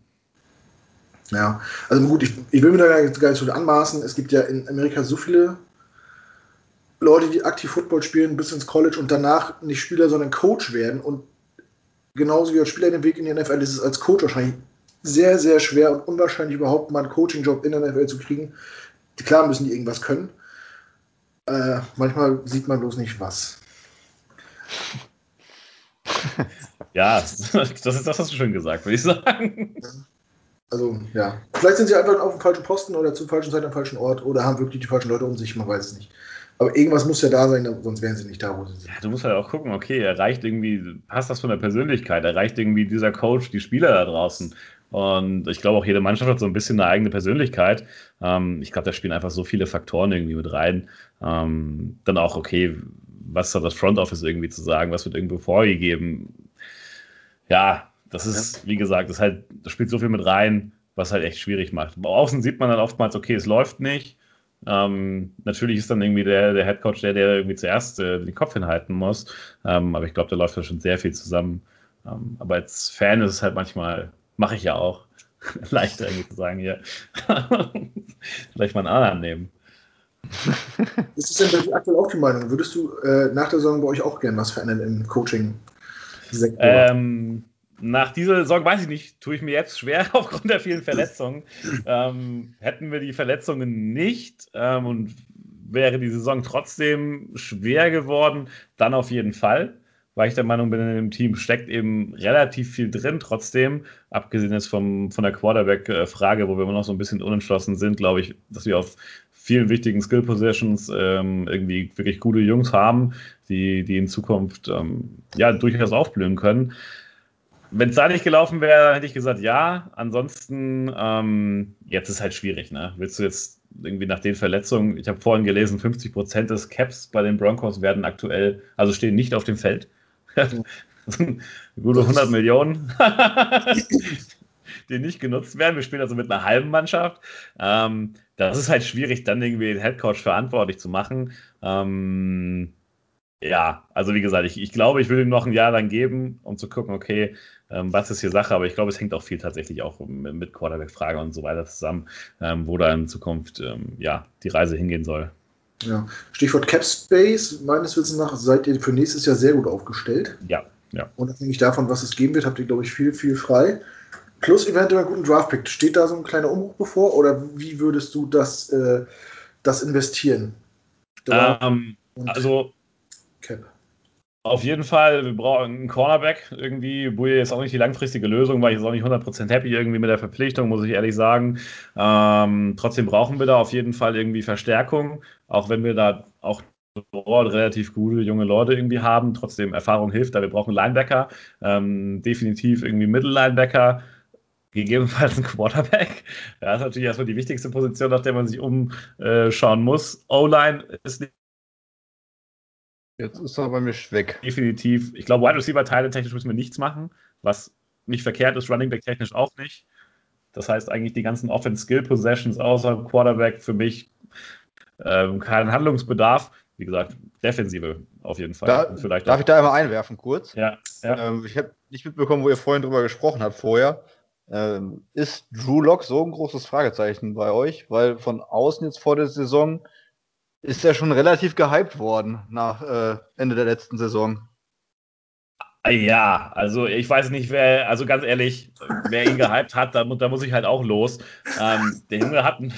Ja, also gut, ich, ich will mir da gar nicht, gar nicht so anmaßen. Es gibt ja in Amerika so viele Leute, die aktiv Football spielen bis ins College und danach nicht Spieler, sondern Coach werden. Und genauso wie als Spieler den Weg in die NFL ist es als Coach wahrscheinlich sehr, sehr schwer und unwahrscheinlich überhaupt mal einen Coaching-Job in der NFL zu kriegen. Klar müssen die irgendwas können. Äh, manchmal sieht man bloß nicht was. Ja, das ist das hast du schön gesagt, würde ich sagen. Also, ja. Vielleicht sind sie einfach auf dem falschen Posten oder zur falschen Zeit am falschen Ort oder haben wirklich die falschen Leute um sich, man weiß es nicht. Aber irgendwas muss ja da sein, sonst wären sie nicht da, wo sie sind. Ja, du musst halt auch gucken, okay, erreicht irgendwie, passt das von der Persönlichkeit, erreicht irgendwie dieser Coach die Spieler da draußen? Und ich glaube auch, jede Mannschaft hat so ein bisschen eine eigene Persönlichkeit. Ähm, ich glaube, da spielen einfach so viele Faktoren irgendwie mit rein. Ähm, dann auch, okay, was hat das Front Office irgendwie zu sagen? Was wird irgendwo vorgegeben? Ja, das ist, wie gesagt, das, halt, das spielt so viel mit rein, was halt echt schwierig macht. Außen sieht man dann oftmals, okay, es läuft nicht. Ähm, natürlich ist dann irgendwie der, der Headcoach der, der irgendwie zuerst äh, den Kopf hinhalten muss. Ähm, aber ich glaube, da läuft da schon sehr viel zusammen. Ähm, aber als Fan ist es halt manchmal, mache ich ja auch, leichter irgendwie zu sagen, hier, vielleicht mal einen anderen nehmen. Ist es denn bei dir aktuell auch die Meinung? Würdest du äh, nach der Saison bei euch auch gerne was verändern im Coaching-Sektor? Ähm, nach dieser Saison weiß ich nicht, tue ich mir jetzt schwer aufgrund der vielen Verletzungen. ähm, hätten wir die Verletzungen nicht ähm, und wäre die Saison trotzdem schwer geworden, dann auf jeden Fall, weil ich der Meinung bin, in dem Team steckt eben relativ viel drin trotzdem, abgesehen jetzt vom, von der Quarterback-Frage, wo wir immer noch so ein bisschen unentschlossen sind, glaube ich, dass wir auf vielen wichtigen Skill-Positions ähm, irgendwie wirklich gute Jungs haben, die, die in Zukunft ähm, ja durchaus aufblühen können. Wenn es da nicht gelaufen wäre, hätte ich gesagt, ja. Ansonsten, ähm, jetzt ist halt schwierig, ne? Willst du jetzt irgendwie nach den Verletzungen, ich habe vorhin gelesen, 50 Prozent des Caps bei den Broncos werden aktuell, also stehen nicht auf dem Feld. Gute 100 Millionen, die nicht genutzt werden. Wir spielen also mit einer halben Mannschaft. Ähm, das ist halt schwierig, dann irgendwie den Headcoach verantwortlich zu machen. Ähm, ja, also wie gesagt, ich, ich glaube, ich würde ihm noch ein Jahr dann geben, um zu gucken, okay, was ist hier Sache, aber ich glaube, es hängt auch viel tatsächlich auch mit Quarterback-Frage und so weiter zusammen, ähm, wo da in Zukunft ähm, ja, die Reise hingehen soll. Ja, Stichwort Cap Space, meines Wissens nach seid ihr für nächstes Jahr sehr gut aufgestellt. Ja, ja. Unabhängig davon, was es geben wird, habt ihr, glaube ich, viel, viel frei. Plus eventuell einen guten Draftpick. Steht da so ein kleiner Umbruch bevor oder wie würdest du das, äh, das investieren? Ähm, also Cap. Auf jeden Fall, wir brauchen einen Cornerback irgendwie. Bouye ist auch nicht die langfristige Lösung, weil ich jetzt auch nicht 100% happy irgendwie mit der Verpflichtung, muss ich ehrlich sagen. Ähm, trotzdem brauchen wir da auf jeden Fall irgendwie Verstärkung, auch wenn wir da auch relativ gute junge Leute irgendwie haben. Trotzdem Erfahrung hilft da. Wir brauchen Linebacker, ähm, definitiv irgendwie Mittellinebacker gegebenenfalls ein Quarterback. Ja, das ist natürlich erstmal die wichtigste Position, nach der man sich umschauen muss. O-Line ist nicht Jetzt ist er bei mir weg. Definitiv. Ich glaube, Wide Receiver Teile technisch müssen wir nichts machen, was nicht verkehrt ist, Running Back technisch auch nicht. Das heißt eigentlich die ganzen Offense Skill Possessions außer Quarterback für mich ähm, keinen Handlungsbedarf. Wie gesagt, Defensive auf jeden Fall. Da, vielleicht darf auch. ich da einmal einwerfen kurz? Ja. ja. Ähm, ich habe nicht mitbekommen, wo ihr vorhin drüber gesprochen habt vorher. Ähm, ist Drew Lock so ein großes Fragezeichen bei euch? Weil von außen jetzt vor der Saison ist ja schon relativ gehypt worden nach äh, Ende der letzten Saison. Ja, also ich weiß nicht, wer, also ganz ehrlich, wer ihn gehypt hat, da, da muss ich halt auch los. Ähm, der Junge hat ein,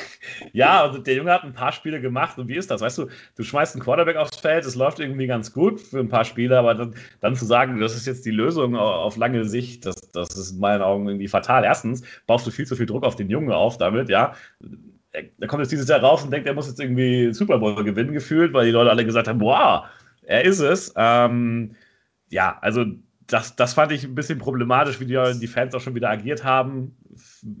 ja, also der Junge hat ein paar Spiele gemacht und wie ist das? Weißt du, du schmeißt einen Quarterback aufs Feld, es läuft irgendwie ganz gut für ein paar Spiele, aber dann, dann zu sagen, das ist jetzt die Lösung auf lange Sicht, das, das ist in meinen Augen irgendwie fatal. Erstens baust du viel zu viel Druck auf den Jungen auf damit, ja er kommt jetzt dieses Jahr raus und denkt, er muss jetzt irgendwie Super Bowl gewinnen, gefühlt, weil die Leute alle gesagt haben, wow, er ist es. Ähm, ja, also das, das fand ich ein bisschen problematisch, wie die, die Fans auch schon wieder agiert haben.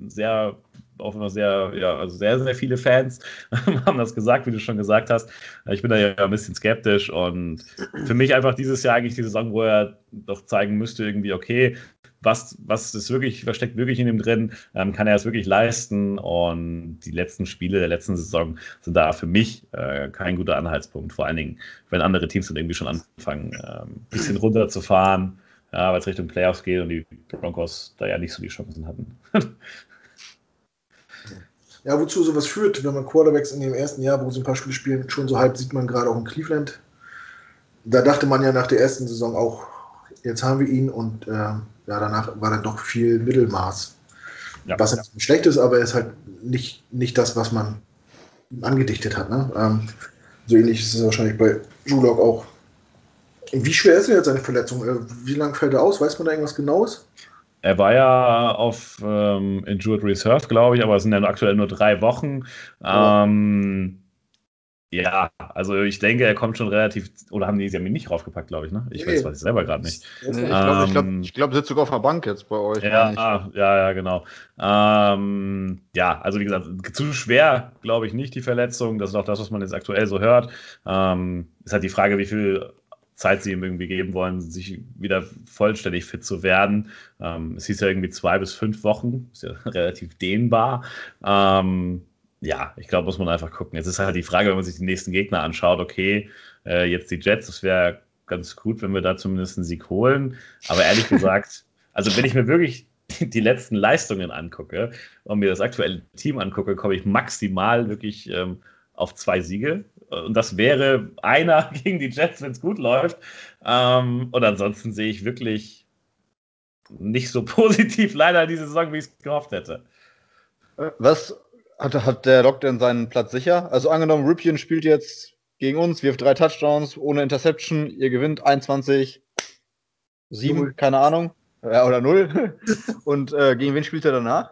Sehr, auch immer sehr, ja, also sehr, sehr viele Fans haben das gesagt, wie du schon gesagt hast. Ich bin da ja ein bisschen skeptisch und für mich einfach dieses Jahr eigentlich die Saison, wo er doch zeigen müsste, irgendwie, okay, was, was ist wirklich, was steckt wirklich in ihm drin, ähm, kann er es wirklich leisten und die letzten Spiele der letzten Saison sind da für mich äh, kein guter Anhaltspunkt, vor allen Dingen, wenn andere Teams dann irgendwie schon anfangen, ein ähm, bisschen runterzufahren, ja, weil es Richtung Playoffs geht und die Broncos da ja nicht so die Chancen hatten. ja, wozu sowas führt, wenn man Quarterbacks in dem ersten Jahr, wo sie ein paar Spiele spielen, schon so halb sieht man gerade auch in Cleveland. Da dachte man ja nach der ersten Saison auch, jetzt haben wir ihn und äh, ja, danach war dann doch viel Mittelmaß. Ja, was nicht schlecht ist, aber er ist halt nicht, nicht das, was man angedichtet hat. Ne? Ähm, so ähnlich ist es wahrscheinlich bei Julok auch. Wie schwer ist denn jetzt seine Verletzung? Äh, wie lange fällt er aus? Weiß man da irgendwas Genaues? Er war ja auf ähm, Injured Reserve, glaube ich, aber es sind ja aktuell nur drei Wochen. Ähm, Ja, also ich denke, er kommt schon relativ. Oder haben die, sie haben ihn nicht raufgepackt, glaube ich, ne? Ich nee. weiß, weiß ich selber gerade nicht. Nee, ich glaube, ich glaub, ich glaub, sitzt sogar auf der Bank jetzt bei euch. Ja, ah, ja, ja, genau. Ähm, ja, also wie gesagt, zu schwer, glaube ich, nicht die Verletzung. Das ist auch das, was man jetzt aktuell so hört. Ähm, ist halt die Frage, wie viel Zeit sie ihm irgendwie geben wollen, sich wieder vollständig fit zu werden. Ähm, es hieß ja irgendwie zwei bis fünf Wochen, ist ja relativ dehnbar. Ähm, ja, ich glaube, muss man einfach gucken. Jetzt ist halt die Frage, wenn man sich die nächsten Gegner anschaut, okay, äh, jetzt die Jets, das wäre ganz gut, wenn wir da zumindest einen Sieg holen. Aber ehrlich gesagt, also wenn ich mir wirklich die letzten Leistungen angucke und mir das aktuelle Team angucke, komme ich maximal wirklich ähm, auf zwei Siege. Und das wäre einer gegen die Jets, wenn es gut läuft. Ähm, und ansonsten sehe ich wirklich nicht so positiv leider diese Saison, wie ich es gehofft hätte. Was hat, hat der Lock denn seinen Platz sicher? Also angenommen, Ripien spielt jetzt gegen uns, wirft drei Touchdowns ohne Interception, ihr gewinnt 21, 7, keine Ahnung, ja, oder 0. Und äh, gegen wen spielt er danach?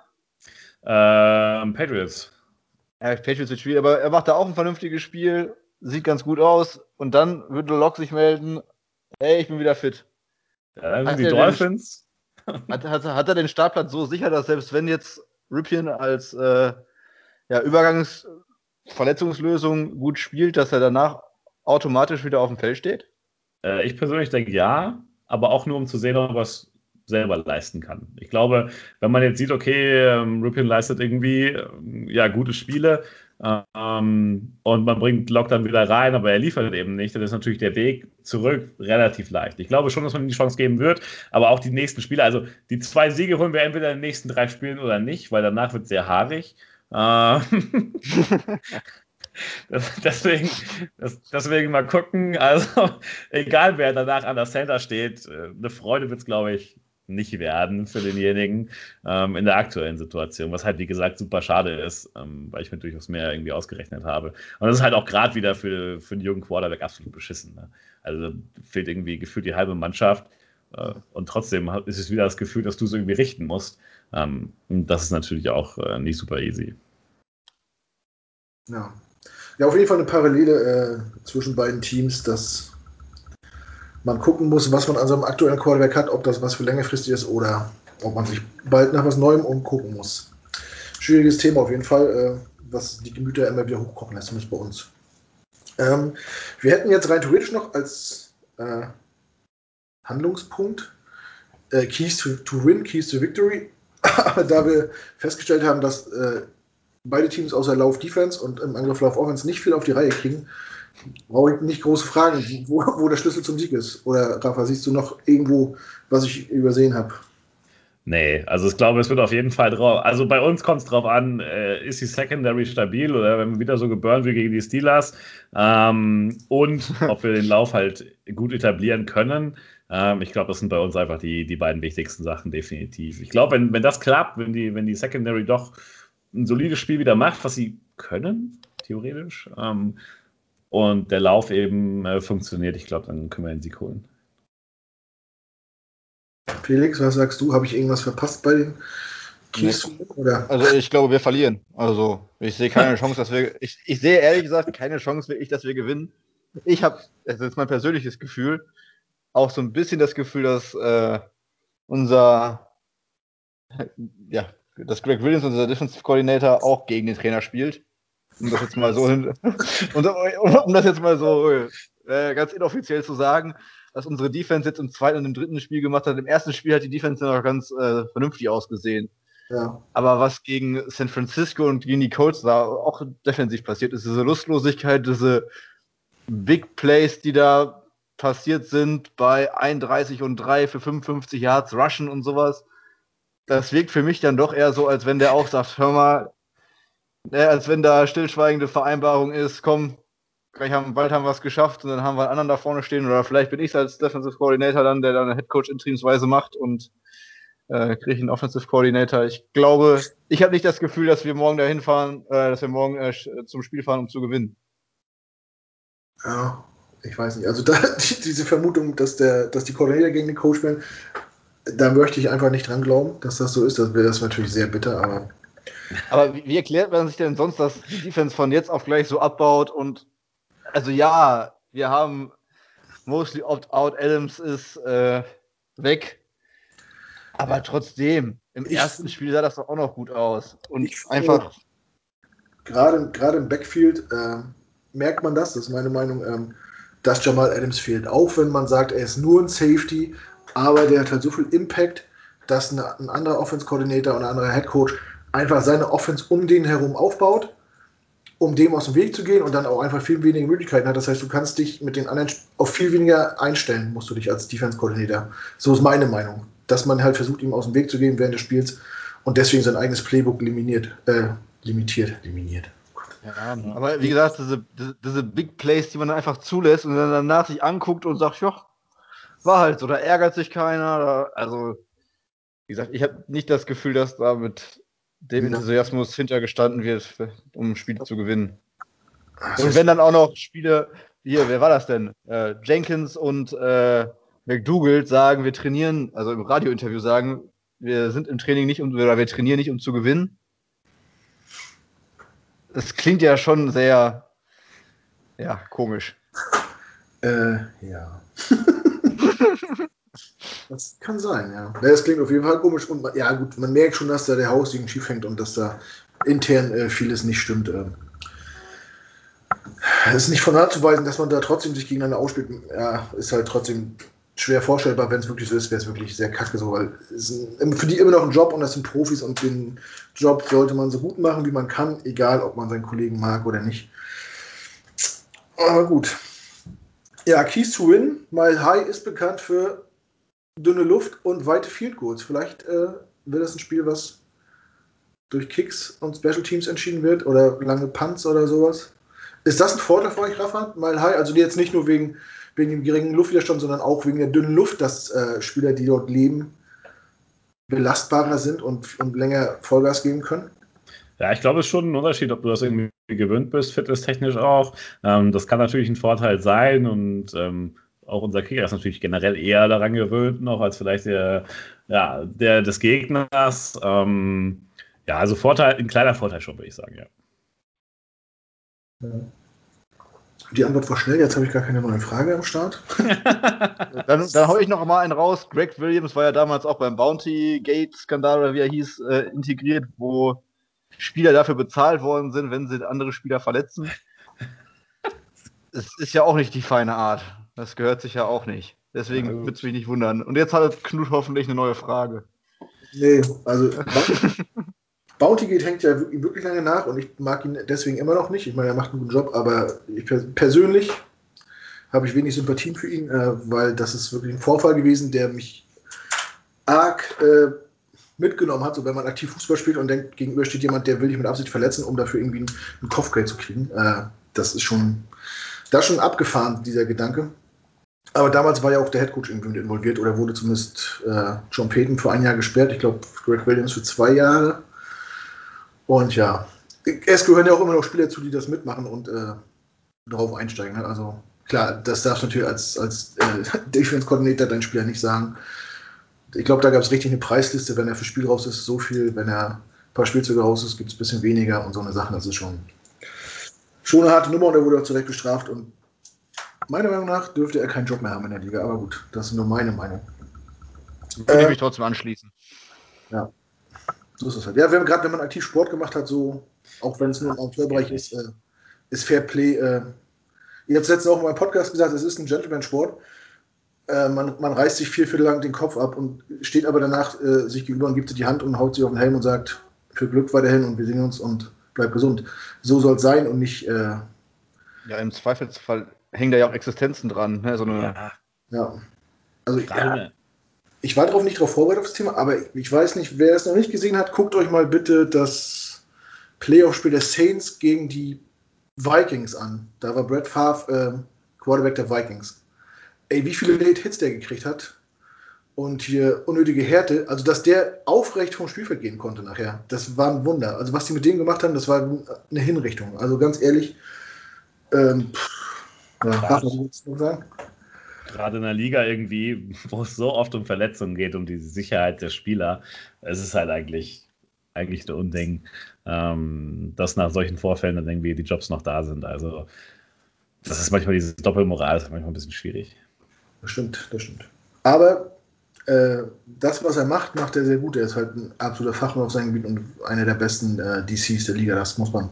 Ähm, Patriots. Ja, Patriots wird schwierig, aber er macht da auch ein vernünftiges Spiel, sieht ganz gut aus und dann würde Lock sich melden, hey, ich bin wieder fit. Ja, dann sind die Dolphins. Den, hat, hat, hat, er den Startplatz so sicher, dass selbst wenn jetzt Ripien als äh, ja, Übergangsverletzungslösung gut spielt, dass er danach automatisch wieder auf dem Feld steht? Äh, ich persönlich denke ja, aber auch nur um zu sehen, ob er es selber leisten kann. Ich glaube, wenn man jetzt sieht, okay, ähm, Ripien leistet irgendwie ähm, ja gute Spiele ähm, und man bringt Lock dann wieder rein, aber er liefert eben nicht, dann ist natürlich der Weg zurück relativ leicht. Ich glaube schon, dass man ihm die Chance geben wird, aber auch die nächsten Spiele, also die zwei Siege holen wir entweder in den nächsten drei Spielen oder nicht, weil danach wird es sehr haarig. Ähm, das, deswegen, das, deswegen mal gucken. Also, egal wer danach an der Center steht, äh, eine Freude wird es, glaube ich, nicht werden für denjenigen ähm, in der aktuellen Situation, was halt, wie gesagt, super schade ist, ähm, weil ich mir durchaus mehr irgendwie ausgerechnet habe. Und das ist halt auch gerade wieder für, für einen jungen Quarterback absolut beschissen. Ne? Also fehlt irgendwie gefühlt die halbe Mannschaft äh, und trotzdem ist es wieder das Gefühl, dass du es irgendwie richten musst. Ähm, das ist natürlich auch äh, nicht super easy. Ja. Ja, auf jeden Fall eine Parallele äh, zwischen beiden Teams, dass man gucken muss, was man an seinem aktuellen Quarterback hat, ob das was für längerfristig ist oder ob man sich bald nach was Neuem umgucken muss. Schwieriges Thema auf jeden Fall, äh, was die Gemüter immer wieder hochkochen lässt, zumindest bei uns. Ähm, wir hätten jetzt rein theoretisch noch als äh, Handlungspunkt äh, Keys to, to, Win, Keys to Victory. Aber da wir festgestellt haben, dass äh, beide Teams außer Lauf Defense und im Angriff Lauf Offense nicht viel auf die Reihe kriegen, brauche ich nicht große Fragen, wo, wo, der Schlüssel zum Sieg ist. Oder Rafa, siehst du noch irgendwo, was ich übersehen habe? Nee, also ich glaube, es wird auf jeden Fall drauf. Also bei uns kommt es drauf an, äh, ist die Secondary stabil oder wenn wir wieder so geburnt wie gegen die Steelers ähm, und ob wir den Lauf halt gut etablieren können. Ähm, ich glaube, das sind bei uns einfach die, die beiden wichtigsten Sachen, definitiv. Ich glaube, wenn, wenn das klappt, wenn die, wenn die Secondary doch ein solides Spiel wieder macht, was sie können, theoretisch, ähm, und der Lauf eben äh, funktioniert, ich glaube, dann können wir den Sieg holen. Felix, was sagst du? Habe ich irgendwas verpasst bei den Keys? Nee. Also ich glaube, wir verlieren. Also ich sehe keine Chance, dass wir. Ich, ich sehe ehrlich gesagt keine Chance wirklich, dass wir gewinnen. Ich habe, das ist mein persönliches Gefühl, auch so ein bisschen das Gefühl, dass äh, unser ja, dass Greg Williams, unser Defensive Coordinator, auch gegen den Trainer spielt. Um das jetzt mal so hin, um, um das jetzt mal so äh, ganz inoffiziell zu sagen, dass unsere Defense jetzt im zweiten und im dritten Spiel gemacht hat. Im ersten Spiel hat die Defense noch ganz äh, vernünftig ausgesehen. Ja. Aber was gegen San Francisco und gegen die Colts da auch defensiv passiert ist, diese Lustlosigkeit, diese Big Plays, die da passiert sind bei 31 und 3 für 55 Yards Rushen und sowas das wirkt für mich dann doch eher so, als wenn der auch sagt, hör mal, äh, als wenn da stillschweigende Vereinbarung ist, komm, gleich haben, bald haben wir es geschafft und dann haben wir einen anderen da vorne stehen oder vielleicht bin ich als Defensive Coordinator dann, der dann Head Coach interimsweise macht und äh, kriege ich einen Offensive Coordinator. Ich glaube, ich habe nicht das Gefühl, dass wir morgen dahin fahren, äh, dass wir morgen äh, zum Spiel fahren, um zu gewinnen. Ja, ich weiß nicht. Also da, die, diese Vermutung, dass der, dass die Coordinator gegen den Coach spielen, da möchte ich einfach nicht dran glauben, dass das so ist. Das wäre das natürlich sehr bitter, aber. Aber wie, wie, erklärt man sich denn sonst, dass die Defense von jetzt auf gleich so abbaut und also ja, wir haben mostly opt-out. Adams ist äh, weg. Aber trotzdem, im ich, ersten Spiel sah das doch auch noch gut aus. Und einfach. Gerade, gerade im Backfield äh, merkt man das, das ist meine Meinung, ähm, dass Jamal Adams fehlt. Auch wenn man sagt, er ist nur ein Safety, aber der hat halt so viel Impact, dass eine, ein anderer Offense-Koordinator und ein anderer Head Coach einfach seine Offense um den herum aufbaut um dem aus dem Weg zu gehen und dann auch einfach viel weniger Möglichkeiten hat. Das heißt, du kannst dich mit den anderen auf viel weniger einstellen, musst du dich als Defense-Koordinator. So ist meine Meinung. Dass man halt versucht, ihm aus dem Weg zu gehen während des Spiels und deswegen sein eigenes Playbook limitiert. Äh, limitiert. Limitiert. Ja, aber wie gesagt, diese, diese Big Plays, die man einfach zulässt und dann danach sich anguckt und sagt, ja, war halt so, da ärgert sich keiner. also, wie gesagt, ich habe nicht das Gefühl, dass da mit dem Enthusiasmus hintergestanden wird, um Spiele zu gewinnen. Und wenn dann auch noch Spiele, hier, wer war das denn? Äh, Jenkins und äh, McDougall sagen, wir trainieren, also im Radiointerview sagen, wir sind im Training nicht, um, oder wir trainieren nicht, um zu gewinnen. Das klingt ja schon sehr, ja, komisch. Äh, ja. Das kann sein, ja. Das klingt auf jeden Fall komisch. Und ja, gut, man merkt schon, dass da der Hausding schief hängt und dass da intern äh, vieles nicht stimmt. Ähm. Es ist nicht von abzuweisen, dass man da trotzdem sich gegeneinander ausspielt. Ja, ist halt trotzdem schwer vorstellbar, wenn es wirklich so ist, wäre es wirklich sehr kacke so, weil es ist für die immer noch ein Job und das sind Profis und den Job sollte man so gut machen, wie man kann, egal ob man seinen Kollegen mag oder nicht. Aber gut. Ja, Keys to Win. Mile High ist bekannt für dünne Luft und weite Field Goals. Vielleicht äh, wird das ein Spiel, was durch Kicks und Special Teams entschieden wird oder lange Punts oder sowas. Ist das ein Vorteil für euch, Rafa? Mile High? Also jetzt nicht nur wegen, wegen dem geringen Luftwiderstand, sondern auch wegen der dünnen Luft, dass äh, Spieler, die dort leben, belastbarer sind und, und länger Vollgas geben können? Ja, ich glaube, es ist schon ein Unterschied, ob du das irgendwie gewöhnt bist, fitnesstechnisch auch. Ähm, das kann natürlich ein Vorteil sein und ähm, auch unser Kicker ist natürlich generell eher daran gewöhnt noch als vielleicht der, ja, der des Gegners. Ähm, ja, also Vorteil, ein kleiner Vorteil schon, würde ich sagen, ja. Die Antwort war schnell, jetzt habe ich gar keine neue Frage am Start. dann dann haue ich noch mal einen raus. Greg Williams war ja damals auch beim Bounty Gate-Skandal oder wie er hieß, äh, integriert, wo Spieler dafür bezahlt worden sind, wenn sie andere Spieler verletzen. Es ist ja auch nicht die feine Art. Das gehört sich ja auch nicht. Deswegen ja, würde es mich nicht wundern. Und jetzt hat Knut hoffentlich eine neue Frage. Nee, also Bounty geht hängt ja wirklich lange nach und ich mag ihn deswegen immer noch nicht. Ich meine, er macht einen guten Job, aber ich persönlich habe ich wenig Sympathien für ihn, äh, weil das ist wirklich ein Vorfall gewesen, der mich arg äh, mitgenommen hat. So, wenn man aktiv Fußball spielt und denkt, gegenüber steht jemand, der will dich mit Absicht verletzen, um dafür irgendwie ein, Kopfgeld zu kriegen. Äh, das ist schon, ist schon abgefahren, dieser Gedanke. Aber damals war ja auch der Headcoach irgendwie involviert oder wurde zumindest äh, John Payton für ein Jahr gesperrt. Ich glaube, Greg Williams für zwei Jahre. Und ja, es gehören ja auch immer noch Spieler zu, die das mitmachen und äh, darauf einsteigen. Ne? Also klar, das darfst du natürlich als, als äh, Defense-Coordinator deinen Spieler nicht sagen. Ich glaube, da gab es richtig eine Preisliste, wenn er für Spiel raus ist, so viel, wenn er ein paar Spielzüge raus ist, gibt es ein bisschen weniger und so eine Sache. Das ist schon, schon eine harte Nummer und er wurde auch zu Recht bestraft und Meiner Meinung nach dürfte er keinen Job mehr haben in der Liga, aber gut, das ist nur meine Meinung. Würde äh, ich mich trotzdem anschließen. Ja, so ist es halt. Ja, wir haben gerade, wenn man aktiv Sport gemacht hat, so, auch wenn es nur im Amateurbereich ist, äh, ist Fair Play. Äh, ihr habt es letztens auch in meinem Podcast gesagt, es ist ein Gentleman-Sport. Äh, man, man reißt sich vier Viertel lang den Kopf ab und steht aber danach äh, sich gegenüber und gibt die Hand und haut sich auf den Helm und sagt, für Glück weiterhin und wir sehen uns und bleib gesund. So soll es sein und nicht. Äh, ja, im Zweifelsfall hängen da ja auch Existenzen dran. Ne? So eine ja. ja. Also ja, ich war darauf nicht darauf vorbereitet auf das Thema, aber ich weiß nicht, wer es noch nicht gesehen hat, guckt euch mal bitte das Playoff-Spiel der Saints gegen die Vikings an. Da war Brett Favre äh, Quarterback der Vikings. Ey, wie viele Late Hits der gekriegt hat und hier unnötige Härte, also dass der aufrecht vom Spielfeld gehen konnte nachher, das war ein Wunder. Also was die mit dem gemacht haben, das war eine Hinrichtung. Also ganz ehrlich, ähm, pff, ja, Gerade in der Liga irgendwie, wo es so oft um Verletzungen geht, um die Sicherheit der Spieler, es ist halt eigentlich, eigentlich ein Unding, ähm, dass nach solchen Vorfällen dann irgendwie die Jobs noch da sind. Also das ist manchmal diese Doppelmoral, ist manchmal ein bisschen schwierig. Das stimmt, das stimmt. Aber äh, das, was er macht, macht er sehr gut. Er ist halt ein absoluter Fachmann auf seinem Gebiet und einer der besten äh, DCs der Liga. Das muss man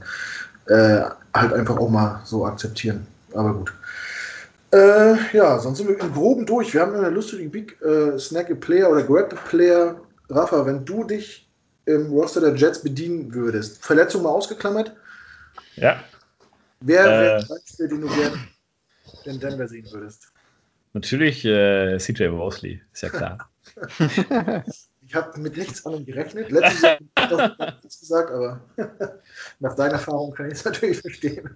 äh, halt einfach auch mal so akzeptieren. Aber gut. Äh, ja, sonst sind wir im Groben durch. Wir haben eine lustige Big äh, Snack a Player oder Grab a Player. Rafa, wenn du dich im Roster der Jets bedienen würdest, Verletzung mal ausgeklammert. Ja. Wer wäre äh, der, den du gerne in Denver sehen würdest? Natürlich äh, CJ Mosley, ist ja klar. ich habe mit nichts anderem gerechnet. Letztes Jahr habe ich nichts gesagt, aber nach deiner Erfahrung kann ich es natürlich verstehen.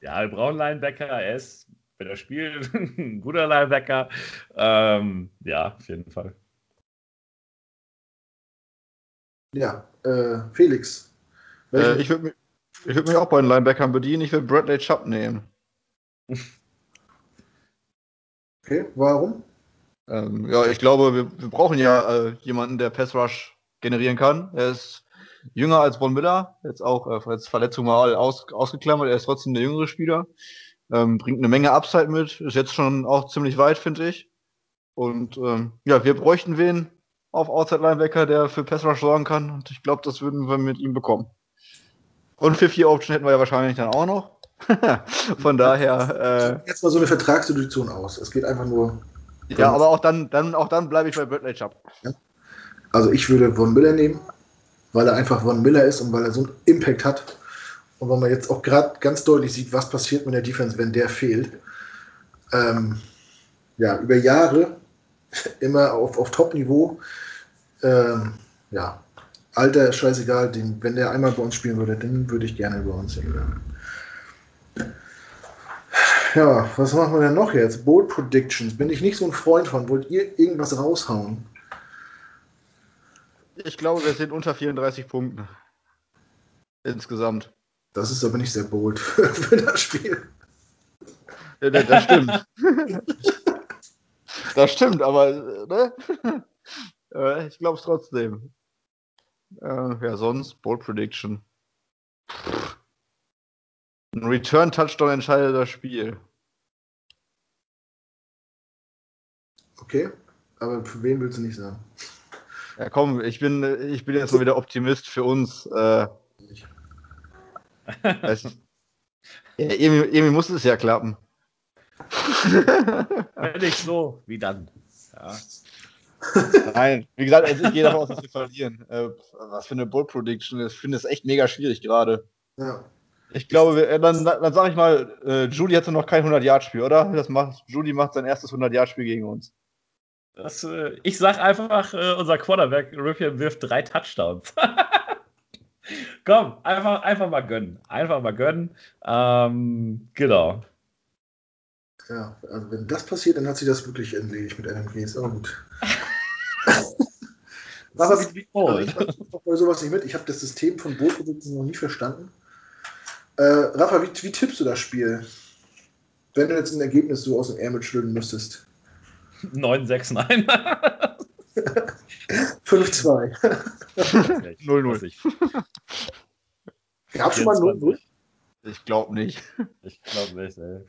Ja, wir brauchen Linebacker. Er ist, wenn er spielt, ein guter Linebacker. Ähm, ja, auf jeden Fall. Ja, äh, Felix. Äh, ich würde mich, würd mich auch bei den Linebackern bedienen. Ich würde Bradley Chubb nehmen. Okay, warum? Ähm, ja, ich glaube, wir, wir brauchen ja äh, jemanden, der Pass Rush generieren kann. Er ist jünger als Von Miller, jetzt auch äh, jetzt Verletzung mal aus, ausgeklammert. Er ist trotzdem der jüngere Spieler. Ähm, bringt eine Menge Upside mit, ist jetzt schon auch ziemlich weit, finde ich. Und ähm, ja, wir bräuchten wen auf Outside Linebacker, der für Pass Rush sorgen kann. Und ich glaube, das würden wir mit ihm bekommen. Und für vier Option hätten wir ja wahrscheinlich dann auch noch. Von daher. Äh, jetzt mal so eine Vertragssituation aus. Es geht einfach nur. Ja, aber auch dann, dann, auch dann bleibe ich bei Bradley Chubb. Ja. Also ich würde Von Miller nehmen, weil er einfach Von Miller ist und weil er so einen Impact hat. Und weil man jetzt auch gerade ganz deutlich sieht, was passiert mit der Defense, wenn der fehlt. Ähm, ja, über Jahre immer auf, auf Top-Niveau. Ähm, ja, Alter, scheißegal, den, wenn der einmal bei uns spielen würde, dann würde ich gerne bei uns sehen. Ja, was machen wir denn noch jetzt? Bold Predictions. Bin ich nicht so ein Freund von. Wollt ihr irgendwas raushauen? Ich glaube, wir sind unter 34 Punkten. Insgesamt. Das ist aber nicht sehr bold für, für das Spiel. Ja, das stimmt. das stimmt, aber ne? Äh, ich glaube es trotzdem. Äh, ja, sonst Bold Prediction. Ein Return-Touchdown entscheidet das Spiel. Okay, aber für wen willst du nicht sagen? Ja, komm, ich bin, ich bin jetzt mal wieder Optimist für uns. Äh, weißt, ja, irgendwie, irgendwie muss es ja klappen. Wenn nicht so, wie dann? Ja. Nein, wie gesagt, also ich gehe davon aus, dass wir verlieren. Äh, was für eine Bull Prediction. Ich finde es echt mega schwierig gerade. Ja. Ich glaube, wir, äh, dann, dann sage ich mal, äh, Judy hatte noch kein 100-Yard-Spiel, oder? Das macht, Judy macht sein erstes 100-Yard-Spiel gegen uns. Das, äh, ich sag einfach, äh, unser Quarterback Ripien wirft drei Touchdowns. Komm, einfach, einfach mal gönnen. Einfach mal gönnen. Ähm, genau. Ja, also wenn das passiert, dann hat sich das wirklich erledigt mit NMGs. Aber gut. Aber wie, wie, also ich mache bei sowas nicht mit. Ich habe das System von Bootprodukten noch nie verstanden. Äh, Rafa, wie, wie tippst du das Spiel? Wenn du jetzt ein Ergebnis so aus dem Ärmel schütteln müsstest. 9-6, nein. 5-2. 0-0. Gab schon mal 0-0? Ich glaube nicht. Ich glaube nicht, ey.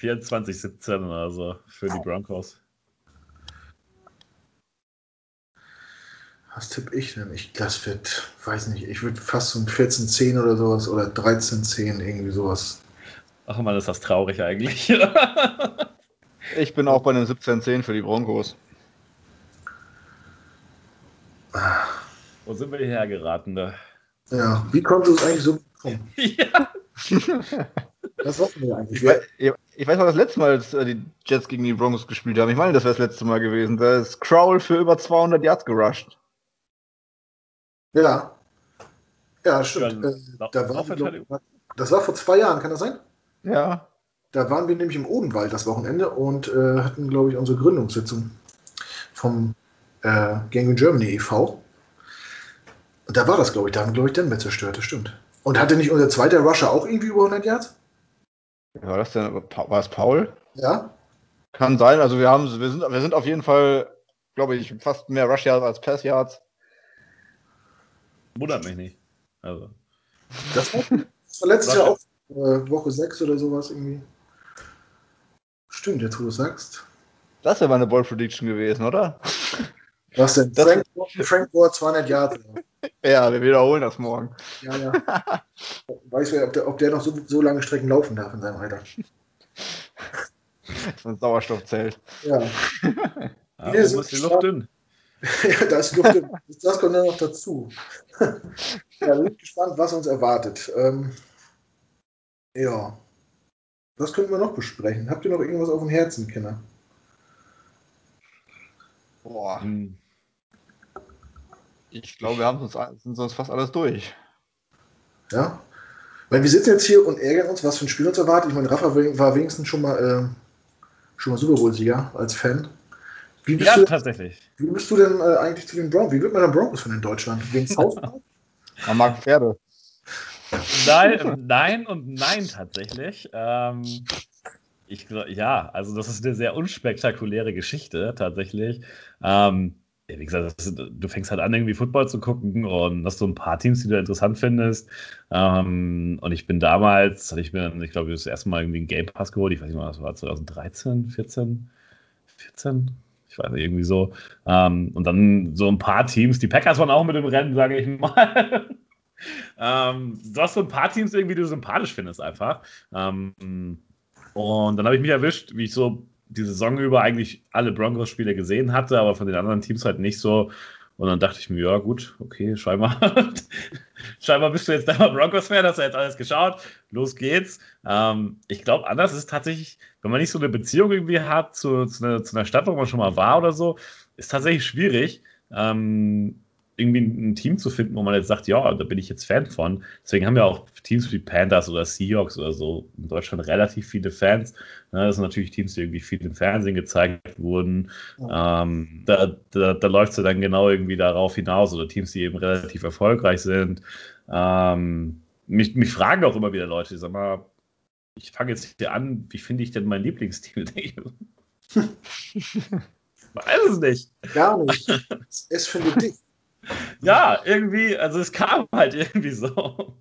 24-17 oder so für die Broncos. Was tippe ich denn? Ich, das wird, weiß nicht, ich würde fast so ein 14-10 oder sowas oder 13-10, irgendwie sowas. Ach man, ist das traurig eigentlich. ich bin auch bei den 17-10 für die Broncos. Wo sind wir hierher geraten? Da? Ja, wie konnte es eigentlich so ja. Was wollten wir eigentlich? Ich, ich, ich weiß noch das letzte Mal, als äh, die Jets gegen die Broncos gespielt haben. Ich meine, das wäre das letzte Mal gewesen. Da ist Crowell für über 200 Yards gerusht. Ja. Ja, stimmt. Ja, äh, da war das war vor zwei Jahren, kann das sein? Ja. Da waren wir nämlich im Odenwald das Wochenende und äh, hatten, glaube ich, unsere Gründungssitzung vom äh, Gang Germany e.V. Und da war das, glaube ich, da haben, glaube ich, Denver zerstört, das stimmt. Und hatte nicht unser zweiter Rusher auch irgendwie über 100 Yards? War das denn, war es Paul? Ja. Kann sein, also wir haben, wir sind, wir sind auf jeden Fall, glaube ich, fast mehr Rush Yards als Pass Yards. Wundert mich nicht. Also. Das war, das war letztes Jahr auch äh, Woche 6 oder sowas irgendwie. Stimmt, jetzt wo du sagst. Das wäre meine Ball Prediction gewesen, oder? Was denn? Das- Frank, Frank Gore 200 Yards. Ja, wir wiederholen das morgen. Ja, ja. Weiß wer, ob der, ob der noch so, so lange Strecken laufen darf in seinem Alter. So ein Sauerstoffzelt. Ja. Ja, sind ist die Luft dünn? ja, da ist die Luft. dünn. Das kommt dann noch dazu. ja, bin gespannt, was uns erwartet. Ähm, ja. Was könnten wir noch besprechen? Habt ihr noch irgendwas auf dem Herzen, Kinder? Boah, Hm, ich glaube, wir haben uns, sind sonst fast alles durch. Ja? Weil wir sitzen jetzt hier und ärgern uns, was für ein Spiel uns erwartet. Ich meine, Rafa war wenigstens schon mal, äh, schon mal Super Bowl-Sieger als Fan. Wie bist, Ja, du, tatsächlich. wie bist du denn äh, eigentlich zu den Broncos? Wie wird man denn Broncos-Fan in Deutschland? Wegen Park? Man mag Pferde. Nein, nein und nein tatsächlich. Ähm, ich ja, also das ist eine sehr unspektakuläre Geschichte tatsächlich. Ähm, ja, wie gesagt, das du fängst halt an, irgendwie Football zu gucken und hast so ein paar Teams, die du interessant findest. Ähm, und ich bin damals, hatte ich mir, ich glaube, das erste Mal irgendwie einen Game Pass geholt. Ich weiß nicht mal, das war 2013, 14, 14. Ich weiß nicht, irgendwie so. Ähm, und dann so ein paar Teams. Die Packers waren auch mit im Rennen, sage ich mal. ähm, du hast so ein paar Teams irgendwie, die du sympathisch findest, einfach. Ähm, und dann habe ich mich erwischt, wie ich so die Saison über eigentlich alle Broncos-Spiele gesehen hatte, aber von den anderen Teams halt nicht so. Und dann dachte ich mir, ja, gut, okay, scheinbar, scheinbar bist du jetzt der Broncos-Fan, hast du jetzt alles geschaut, los geht's. Ähm, ich glaube, anders ist tatsächlich, wenn man nicht so eine Beziehung irgendwie hat zu, zu, einer, zu einer Stadt, wo man schon mal war oder so, ist tatsächlich schwierig. Ähm, irgendwie ein Team zu finden, wo man jetzt sagt, ja, da bin ich jetzt Fan von. Deswegen haben ja auch Teams wie Panthers oder Seahawks oder so in Deutschland relativ viele Fans. Das sind natürlich Teams, die irgendwie viel im Fernsehen gezeigt wurden. Ähm, da da, da läuft es ja dann genau irgendwie darauf hinaus oder Teams, die eben relativ erfolgreich sind. Ähm, mich, mich fragen auch immer wieder Leute, sag mal, ich fange jetzt hier an, wie finde ich denn mein Lieblingsteam? Weiß es nicht. Gar nicht. Es findet dich. Ja, irgendwie, also es kam halt irgendwie so.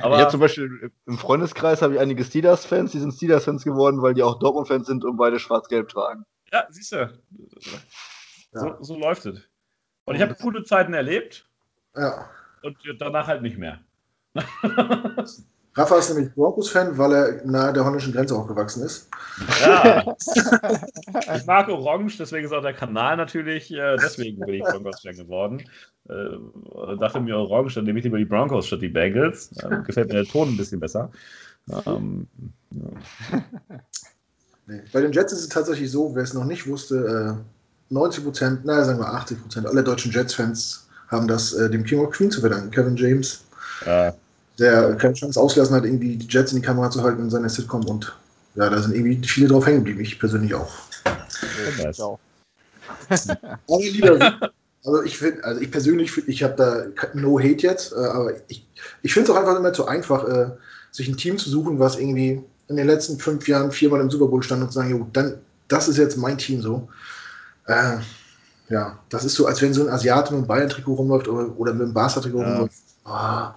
Aber ich habe zum Beispiel im Freundeskreis habe ich einige Steelers-Fans, die sind Steelers-Fans geworden, weil die auch Dortmund-Fans sind und beide schwarz-gelb tragen. Ja, siehst du. So, Ja. so läuft es. Und ich habe coole Zeiten erlebt Ja. und danach halt nicht mehr. Rafa ist nämlich Broncos-Fan, weil er nahe der holländischen Grenze aufgewachsen ist. Ja. ich mag Orange, deswegen ist auch der Kanal natürlich, äh, deswegen bin ich Broncos-Fan geworden. Äh, dachte mir Orange, dann nehme ich lieber die Broncos statt die Bengals. Äh, gefällt mir der Ton ein bisschen besser. Ähm, Nee. Bei den Jets ist es tatsächlich so, wer es noch nicht wusste, äh, 90 Prozent, naja, sagen wir 80 Prozent aller deutschen Jets-Fans haben das äh, dem King of Queen zu verdanken. Kevin James, äh, der keine Chance ausgelassen hat, irgendwie die Jets in die Kamera zu halten in seiner Sitcom und ja, da sind irgendwie viele drauf hängen geblieben. Ich persönlich auch. Ja. Aber lieber, also ich finde, also ich persönlich, find, ich habe da no hate jetzt, äh, aber ich, ich finde es auch einfach immer zu einfach, äh, sich ein Team zu suchen, was irgendwie in den letzten fünf Jahren viermal im Super Bowl stand und zu sagen, jo, dann, das ist jetzt mein Team so. Äh, ja, das ist so, als wenn so ein Asiate mit einem Bayern-Trikot rumläuft oder, oder mit einem Barca-Trikot Ja. rumläuft. Ah,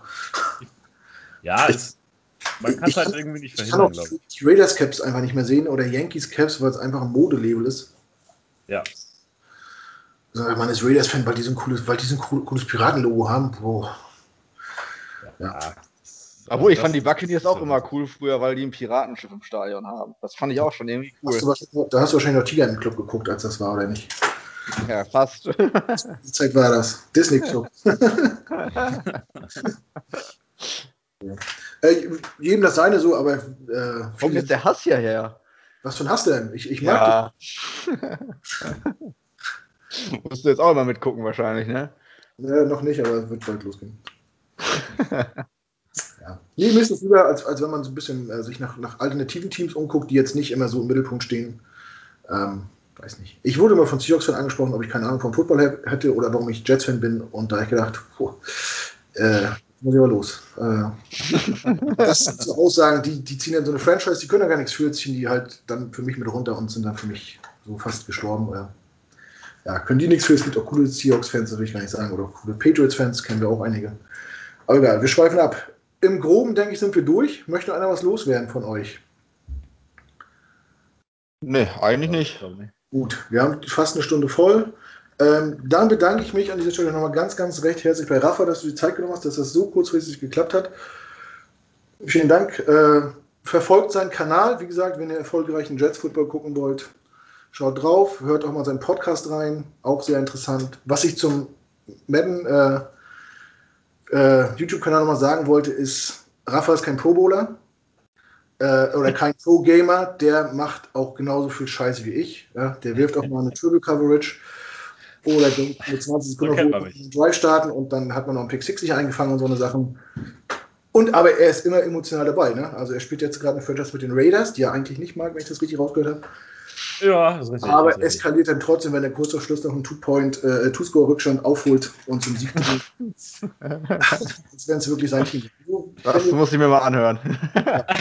ja es, man kann es Ich- halt irgendwie nicht ich kann auch verhindern, glaube ich. die Raiders-Caps einfach nicht mehr sehen oder Yankees-Caps, weil es einfach ein Modelabel ist. Ja. Sondern man ist Raiders-Fan, weil die so ein cooles, weil die so ein cool- cooles Piratenlogo haben. Boah. Ja. das- Obwohl, ich fand die Buccaneers auch immer cool früher, weil die ein Piratenschiff im Stadion haben. Das fand ich auch schon irgendwie Hast cool. du wahrscheinlich, da hast du wahrscheinlich noch Tiger im Club geguckt, als das war, oder nicht? Ja, fast. Die Zeit war das. Disney Club. äh, jedem das seine so, aber äh, Kommt jetzt der Hass hierher? was für ein Hass denn? Ich, ich mag Ja. Musst du jetzt auch mal mitgucken wahrscheinlich, ne? den. Äh, noch nicht, aber es wird bald losgehen. ja. Nee, mir ist es lieber, als, als wenn man so ein bisschen äh, sich nach, nach alternativen Teams umguckt, die jetzt nicht immer so im Mittelpunkt stehen. Ähm, weiß nicht. Ich wurde immer von Seahawks-Fan angesprochen, ob ich keine Ahnung vom Football hätte oder warum ich Jets-Fan bin. Und da habe ich gedacht, puh, äh, muss ich aber los. Äh, das sind so Aussagen, die, die ziehen dann so eine Franchise, die können da gar nichts für, ziehen die halt dann für mich mit runter und sind dann für mich so fast gestorben. Äh, ja, können die nichts für. Es gibt auch coole Seahawks-Fans, das will ich gar nicht sagen, oder coole Patriots-Fans, kennen wir auch einige. Aber egal, wir schweifen ab. Im Groben, denke ich, sind wir durch. Möchte einer was loswerden von euch? Nee, eigentlich nicht. Gut, wir haben fast eine Stunde voll. Ähm, dann bedanke ich mich an dieser Stelle nochmal ganz, ganz recht herzlich bei Rafa, dass du die Zeit genommen hast, dass das so kurzfristig geklappt hat. Vielen Dank. Äh, verfolgt seinen Kanal. Wie gesagt, wenn ihr erfolgreichen Jets Football gucken wollt, schaut drauf. Hört auch mal seinen Podcast rein. Auch sehr interessant. Was ich zum Madden äh, äh, YouTube-Kanal nochmal sagen wollte, ist, Rafa ist kein Pro-Bowler äh, oder kein Pro-Gamer. Der macht auch genauso viel Scheiße wie ich. Ja? Der wirft auch mal eine Triple-Coverage oder mit 20 Sekunden auf einen Drive starten und dann hat man noch einen Pick 60 eingefangen und so eine Sachen. Und aber er ist immer emotional dabei. Ne? Also er spielt jetzt gerade eine Franchise mit den Raiders, die er eigentlich nicht mag, wenn ich das richtig rausgehört habe. Ja, das ist richtig. Aber das eskaliert dann trotzdem, wenn er kurz vor Schluss noch einen Two-Point, äh, Two-Score-Rückstand aufholt und zum Sieg Jetzt werden es wirklich sein Team. Das muss ich mir mal anhören. Ja.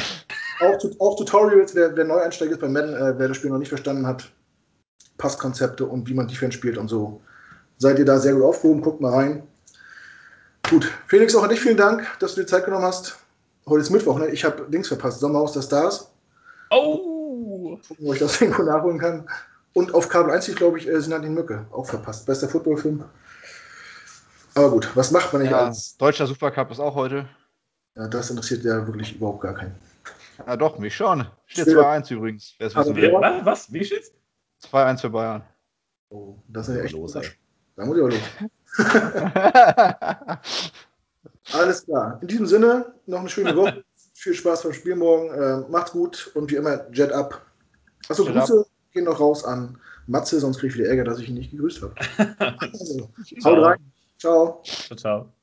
Auch, auch, Tutorials, wer, wer Neueinsteiger ist bei Madden, äh, wer das Spiel noch nicht verstanden hat, Passkonzepte und wie man Defense spielt und so. Seid ihr da sehr gut aufgehoben? Guckt mal rein. Gut, Felix, auch an dich vielen Dank, dass du dir Zeit genommen hast. Heute ist Mittwoch, ne? Ich habe Dings verpasst. Sommerhaus der Stars. Oh! Gucken, wo ich das irgendwo nachholen kann. Und auf Kabel 1, glaube ich, äh, Sinadin Mücke. Auch verpasst. Bester Footballfilm. Aber gut, was macht man nicht ja, als. Deutscher Supercup ist auch heute. Ja, das interessiert ja wirklich überhaupt gar keinen. Ja, doch, mich schon. Steht 2-1 übrigens. Will. Was? was? Wie steht's? 2-1 für Bayern. Oh, das ist ja echt los. Da muss ich aber los. Alles klar. In diesem Sinne, noch eine schöne Woche. Viel Spaß beim Spiel morgen. Äh, macht's gut und wie immer, Jet up. Achso, Jet Grüße up. gehen noch raus an Matze, sonst kriege ich wieder Ärger, dass ich ihn nicht gegrüßt habe. also, haut rein. Ciao. Ciao, ciao.